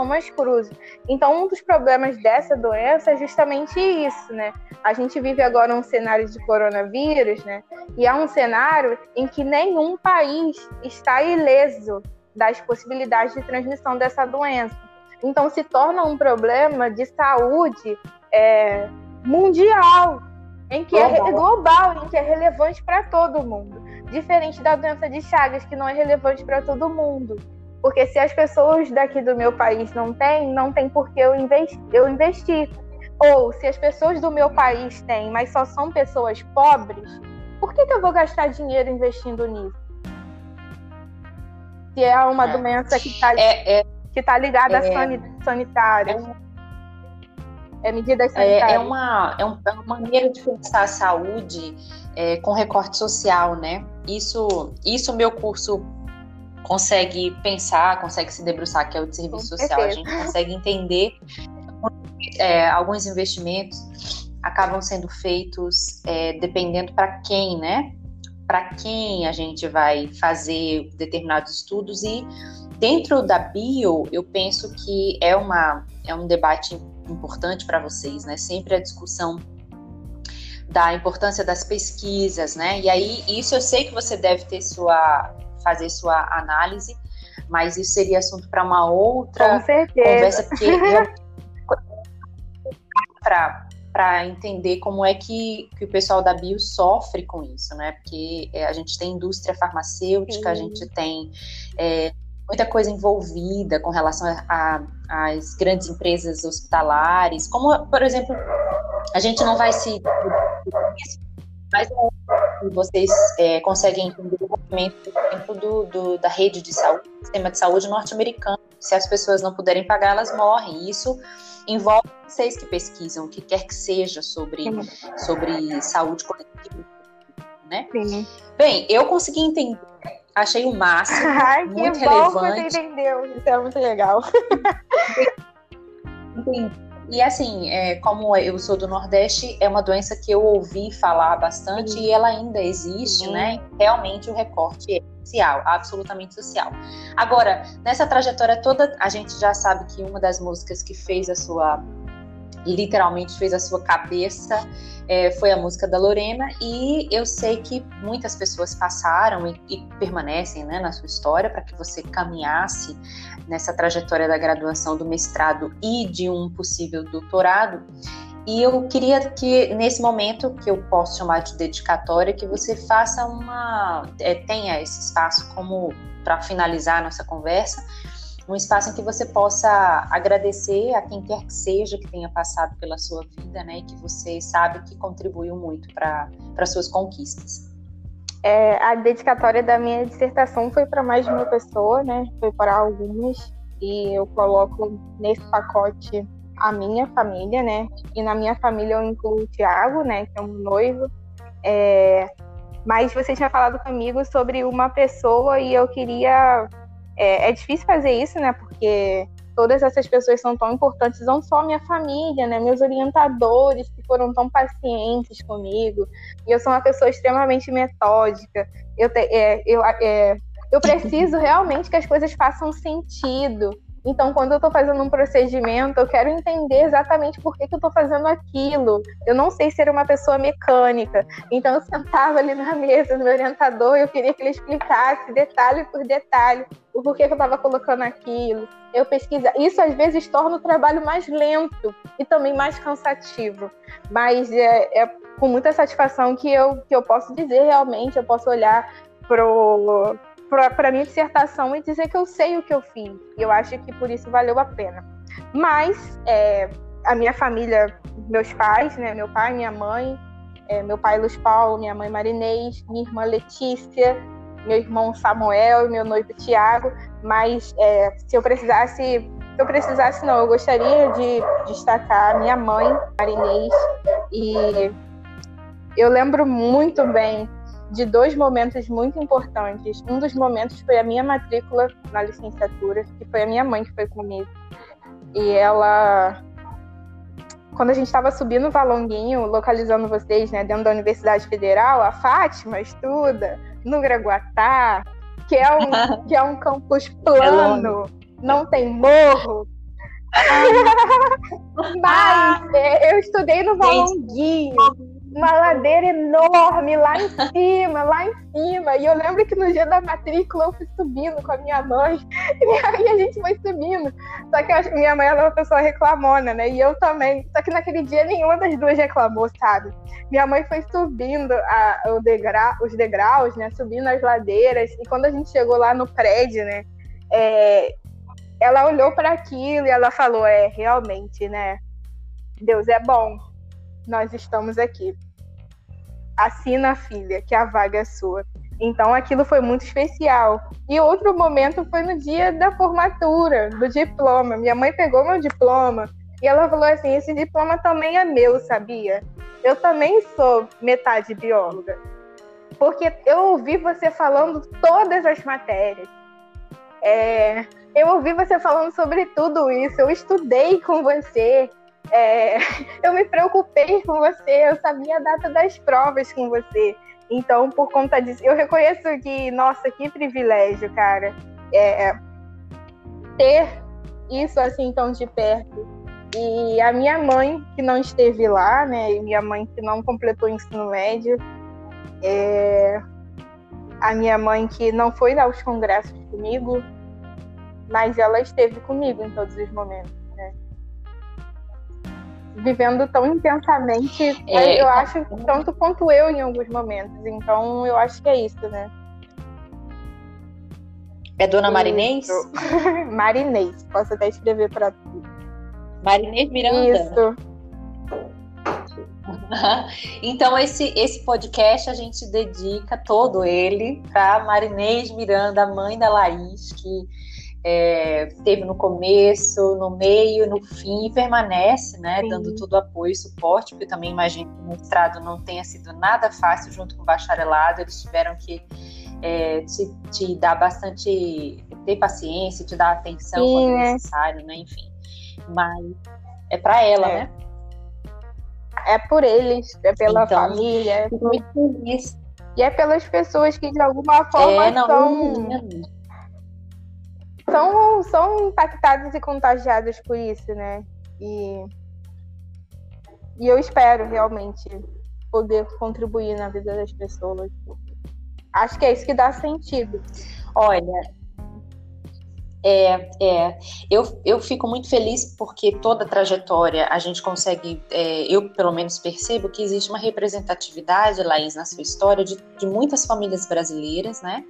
mais cruzes. Então, um dos problemas dessa doença é justamente isso, né? A gente vive agora um cenário de coronavírus, né? E é um cenário em que nenhum país está ileso das possibilidades de transmissão dessa doença. Então, se torna um problema de saúde é, mundial, em que global. é global, em que é relevante para todo mundo. Diferente da doença de Chagas, que não é relevante para todo mundo. Porque se as pessoas daqui do meu país não têm, não tem por que eu, investi eu investir. Ou se as pessoas do meu país têm, mas só são pessoas pobres, por que, que eu vou gastar dinheiro investindo nisso? Se é uma é. doença que está é, é, que tá ligada à é. sanitária. É, medidas sanitárias. É, é, uma, é, uma maneira de pensar a saúde é, com recorte social, né? Isso, isso meu curso consegue pensar, consegue se debruçar, que é o de serviço social. A gente consegue entender é, alguns investimentos acabam sendo feitos é, dependendo para quem, né? Para quem a gente vai fazer determinados estudos e dentro da bio eu penso que é uma é um debate importante para vocês, né? Sempre a discussão da importância das pesquisas, né? E aí isso eu sei que você deve ter sua fazer sua análise, mas isso seria assunto para uma outra conversa porque para para entender como é que, que, o pessoal da bio sofre com isso, né? Porque é, a gente tem indústria farmacêutica, Sim. a gente tem é, muita coisa envolvida com relação às grandes empresas hospitalares, como, por exemplo, a gente não vai se. Mas vocês é, conseguem entender o movimento, por exemplo, do, do, da rede de saúde, sistema de saúde norte-americano. Se as pessoas não puderem pagar, elas morrem. Isso envolve vocês que pesquisam, o que quer que seja sobre, sobre saúde coletiva. Né? Sim. Bem, eu consegui entender Achei o máximo. Ai, muito que relevante. bom que você entendeu. Isso é muito legal. E assim, é, como eu sou do Nordeste, é uma doença que eu ouvi falar bastante Sim. e ela ainda existe, Sim. né? Realmente o recorte é social, absolutamente social. Agora, nessa trajetória toda, a gente já sabe que uma das músicas que fez a sua literalmente fez a sua cabeça, é, foi a música da Lorena, e eu sei que muitas pessoas passaram e, e permanecem né, na sua história para que você caminhasse nessa trajetória da graduação, do mestrado e de um possível doutorado. E eu queria que, nesse momento, que eu posso chamar de dedicatória, que você faça uma. É, tenha esse espaço como para finalizar a nossa conversa, um espaço em que você possa agradecer a quem quer que seja que tenha passado pela sua vida, né, e que você sabe que contribuiu muito para suas conquistas. É, a dedicatória da minha dissertação foi para mais de uma pessoa, né, foi para algumas, e eu coloco nesse pacote a minha família, né, e na minha família eu incluo o Tiago, né, que é um noivo, é, mas você tinha falado comigo sobre uma pessoa e eu queria é, é difícil fazer isso, né? Porque todas essas pessoas são tão importantes, não só minha família, né? Meus orientadores que foram tão pacientes comigo. E eu sou uma pessoa extremamente metódica. Eu, te, é, eu, é, eu preciso realmente que as coisas façam sentido. Então, quando eu estou fazendo um procedimento, eu quero entender exatamente por que, que eu estou fazendo aquilo. Eu não sei ser uma pessoa mecânica. Então, eu sentava ali na mesa do meu orientador e eu queria que ele explicasse detalhe por detalhe o porquê que eu estava colocando aquilo. Eu pesquisa. Isso às vezes torna o trabalho mais lento e também mais cansativo. Mas é, é com muita satisfação que eu, que eu posso dizer realmente, eu posso olhar pro para minha dissertação e dizer que eu sei o que eu fiz. E eu acho que por isso valeu a pena. Mas é, a minha família, meus pais, né, meu pai, minha mãe, é, meu pai Luiz Paulo, minha mãe Marinês, minha irmã Letícia, meu irmão Samuel meu noivo Tiago. Mas é, se eu precisasse eu precisasse, não. Eu gostaria de destacar minha mãe, Marinês, e eu lembro muito bem de dois momentos muito importantes. Um dos momentos foi a minha matrícula na licenciatura, que foi a minha mãe que foi comigo. E ela quando a gente estava subindo o Valonguinho, localizando vocês, né, dentro da Universidade Federal, a Fátima estuda no Graguatá, que é um, que é um campus plano, é não tem morro. Mas é, eu estudei no Valonguinho uma ladeira enorme lá em cima, lá em cima. E eu lembro que no dia da matrícula eu fui subindo com a minha mãe e a gente foi subindo. Só que a minha mãe era uma pessoa reclamona, né? E eu também. Só que naquele dia nenhuma das duas reclamou, sabe? Minha mãe foi subindo a, o degra, os degraus, né? Subindo as ladeiras. E quando a gente chegou lá no prédio, né? É, ela olhou para aquilo e ela falou: É, realmente, né? Deus é bom nós estamos aqui. Assina, filha, que a vaga é sua. Então aquilo foi muito especial. E outro momento foi no dia da formatura, do diploma. Minha mãe pegou meu diploma e ela falou assim: esse diploma também é meu, sabia? Eu também sou metade bióloga. Porque eu ouvi você falando todas as matérias. É, eu ouvi você falando sobre tudo isso. Eu estudei com você. É, eu me preocupei com você, eu sabia a data das provas com você. Então, por conta disso, eu reconheço que, nossa, que privilégio, cara, é, ter isso assim tão de perto. E a minha mãe, que não esteve lá, né, e minha mãe que não completou o ensino médio, é, a minha mãe que não foi aos congressos comigo, mas ela esteve comigo em todos os momentos vivendo tão intensamente, é, eu acho, tanto quanto eu em alguns momentos. Então, eu acho que é isso, né? É Dona Marinês? Marinês, posso até escrever para tu. Marinês Miranda. Isso. então, esse, esse podcast a gente dedica todo ele para Marinês Miranda, mãe da Laís, que é, teve no começo, no meio, no fim e permanece, né, Sim. dando todo o apoio e suporte, porque eu também imagino que o mestrado não tenha sido nada fácil junto com o bacharelado, eles tiveram que é, te, te, dar bastante, ter paciência, te dar atenção Sim, quando é necessário, né, enfim. Mas é para ela, é. né? É por eles, é pela então, família. É. Muito feliz. E é pelas pessoas que de alguma forma é, não, são. Não, são, são impactados e contagiados por isso, né? E, e eu espero realmente poder contribuir na vida das pessoas. Acho que é isso que dá sentido. Olha, é, é. Eu, eu fico muito feliz porque toda a trajetória a gente consegue, é, eu pelo menos percebo que existe uma representatividade, Laís, na sua história, de, de muitas famílias brasileiras, né?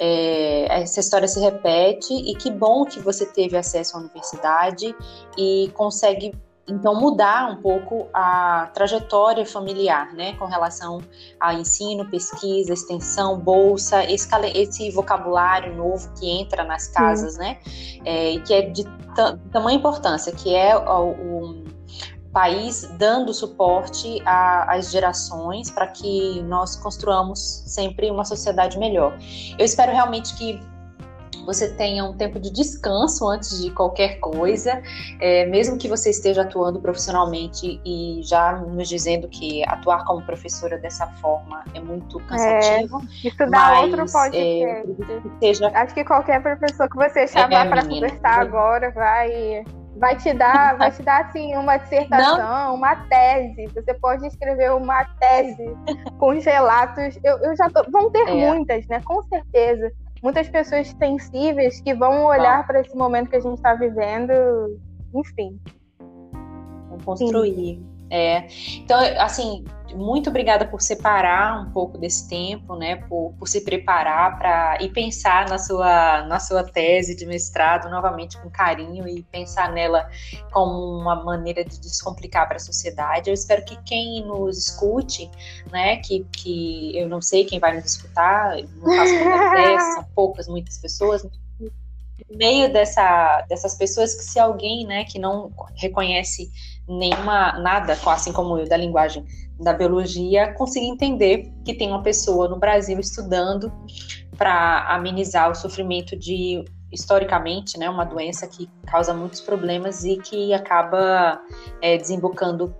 É, essa história se repete e que bom que você teve acesso à universidade e consegue então mudar um pouco a trajetória familiar, né, com relação a ensino, pesquisa, extensão, bolsa, esse, esse vocabulário novo que entra nas casas, Sim. né, é, e que é de tamanha importância, que é o, o país dando suporte às gerações para que nós construamos sempre uma sociedade melhor. Eu espero realmente que você tenha um tempo de descanso antes de qualquer coisa, é, mesmo que você esteja atuando profissionalmente e já nos dizendo que atuar como professora dessa forma é muito cansativo. É, isso dá outro podcast. É, seja... Acho que qualquer professor que você chamar é, para conversar agora vai vai te dar, vai te dar assim uma dissertação, Não. uma tese. Você pode escrever uma tese com relatos. Eu, eu já tô, vão ter é. muitas, né? Com certeza muitas pessoas sensíveis que vão olhar para esse momento que a gente está vivendo, enfim. Vão construir. Sim. É. Então, assim, muito obrigada por separar um pouco desse tempo, né, por, por se preparar para e pensar na sua, na sua tese de mestrado novamente com carinho e pensar nela como uma maneira de descomplicar para a sociedade. Eu espero que quem nos escute, né, que, que eu não sei quem vai nos escutar, não faço ideia, são poucas, muitas pessoas, meio dessa, dessas pessoas que se alguém, né, que não reconhece nenhuma nada, assim como eu, da linguagem da biologia, consiga entender que tem uma pessoa no Brasil estudando para amenizar o sofrimento de historicamente, né, uma doença que causa muitos problemas e que acaba é, desembocando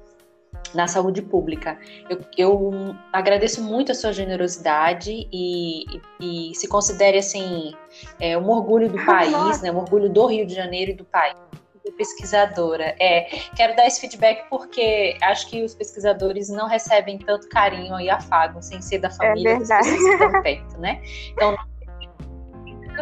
na saúde pública. Eu, eu, agradeço muito a sua generosidade e, e, e se considere assim é, um orgulho do país, né, um orgulho do Rio de Janeiro e do país. Pesquisadora, é, quero dar esse feedback porque acho que os pesquisadores não recebem tanto carinho e afago sem ser da é família é das pessoas que estão perto, né? Então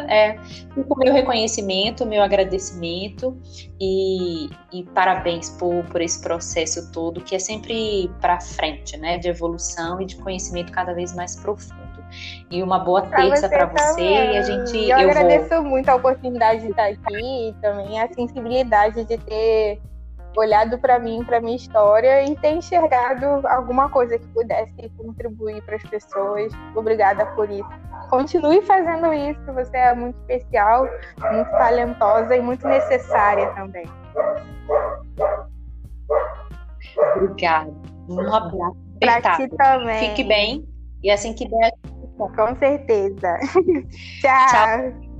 é, o meu reconhecimento, meu agradecimento e, e parabéns por, por esse processo todo, que é sempre para frente, né? De evolução e de conhecimento cada vez mais profundo. E uma boa terça para você, e a gente. Eu, eu agradeço vou... muito a oportunidade de estar aqui e também a sensibilidade de ter olhado para mim, para minha história e ter enxergado alguma coisa que pudesse contribuir para as pessoas. Obrigada por isso. Continue fazendo isso, você é muito especial, muito talentosa e muito necessária também. Obrigada. Um abraço. Para ti também. Fique bem e assim que der. Com certeza. Tchau. Tchau.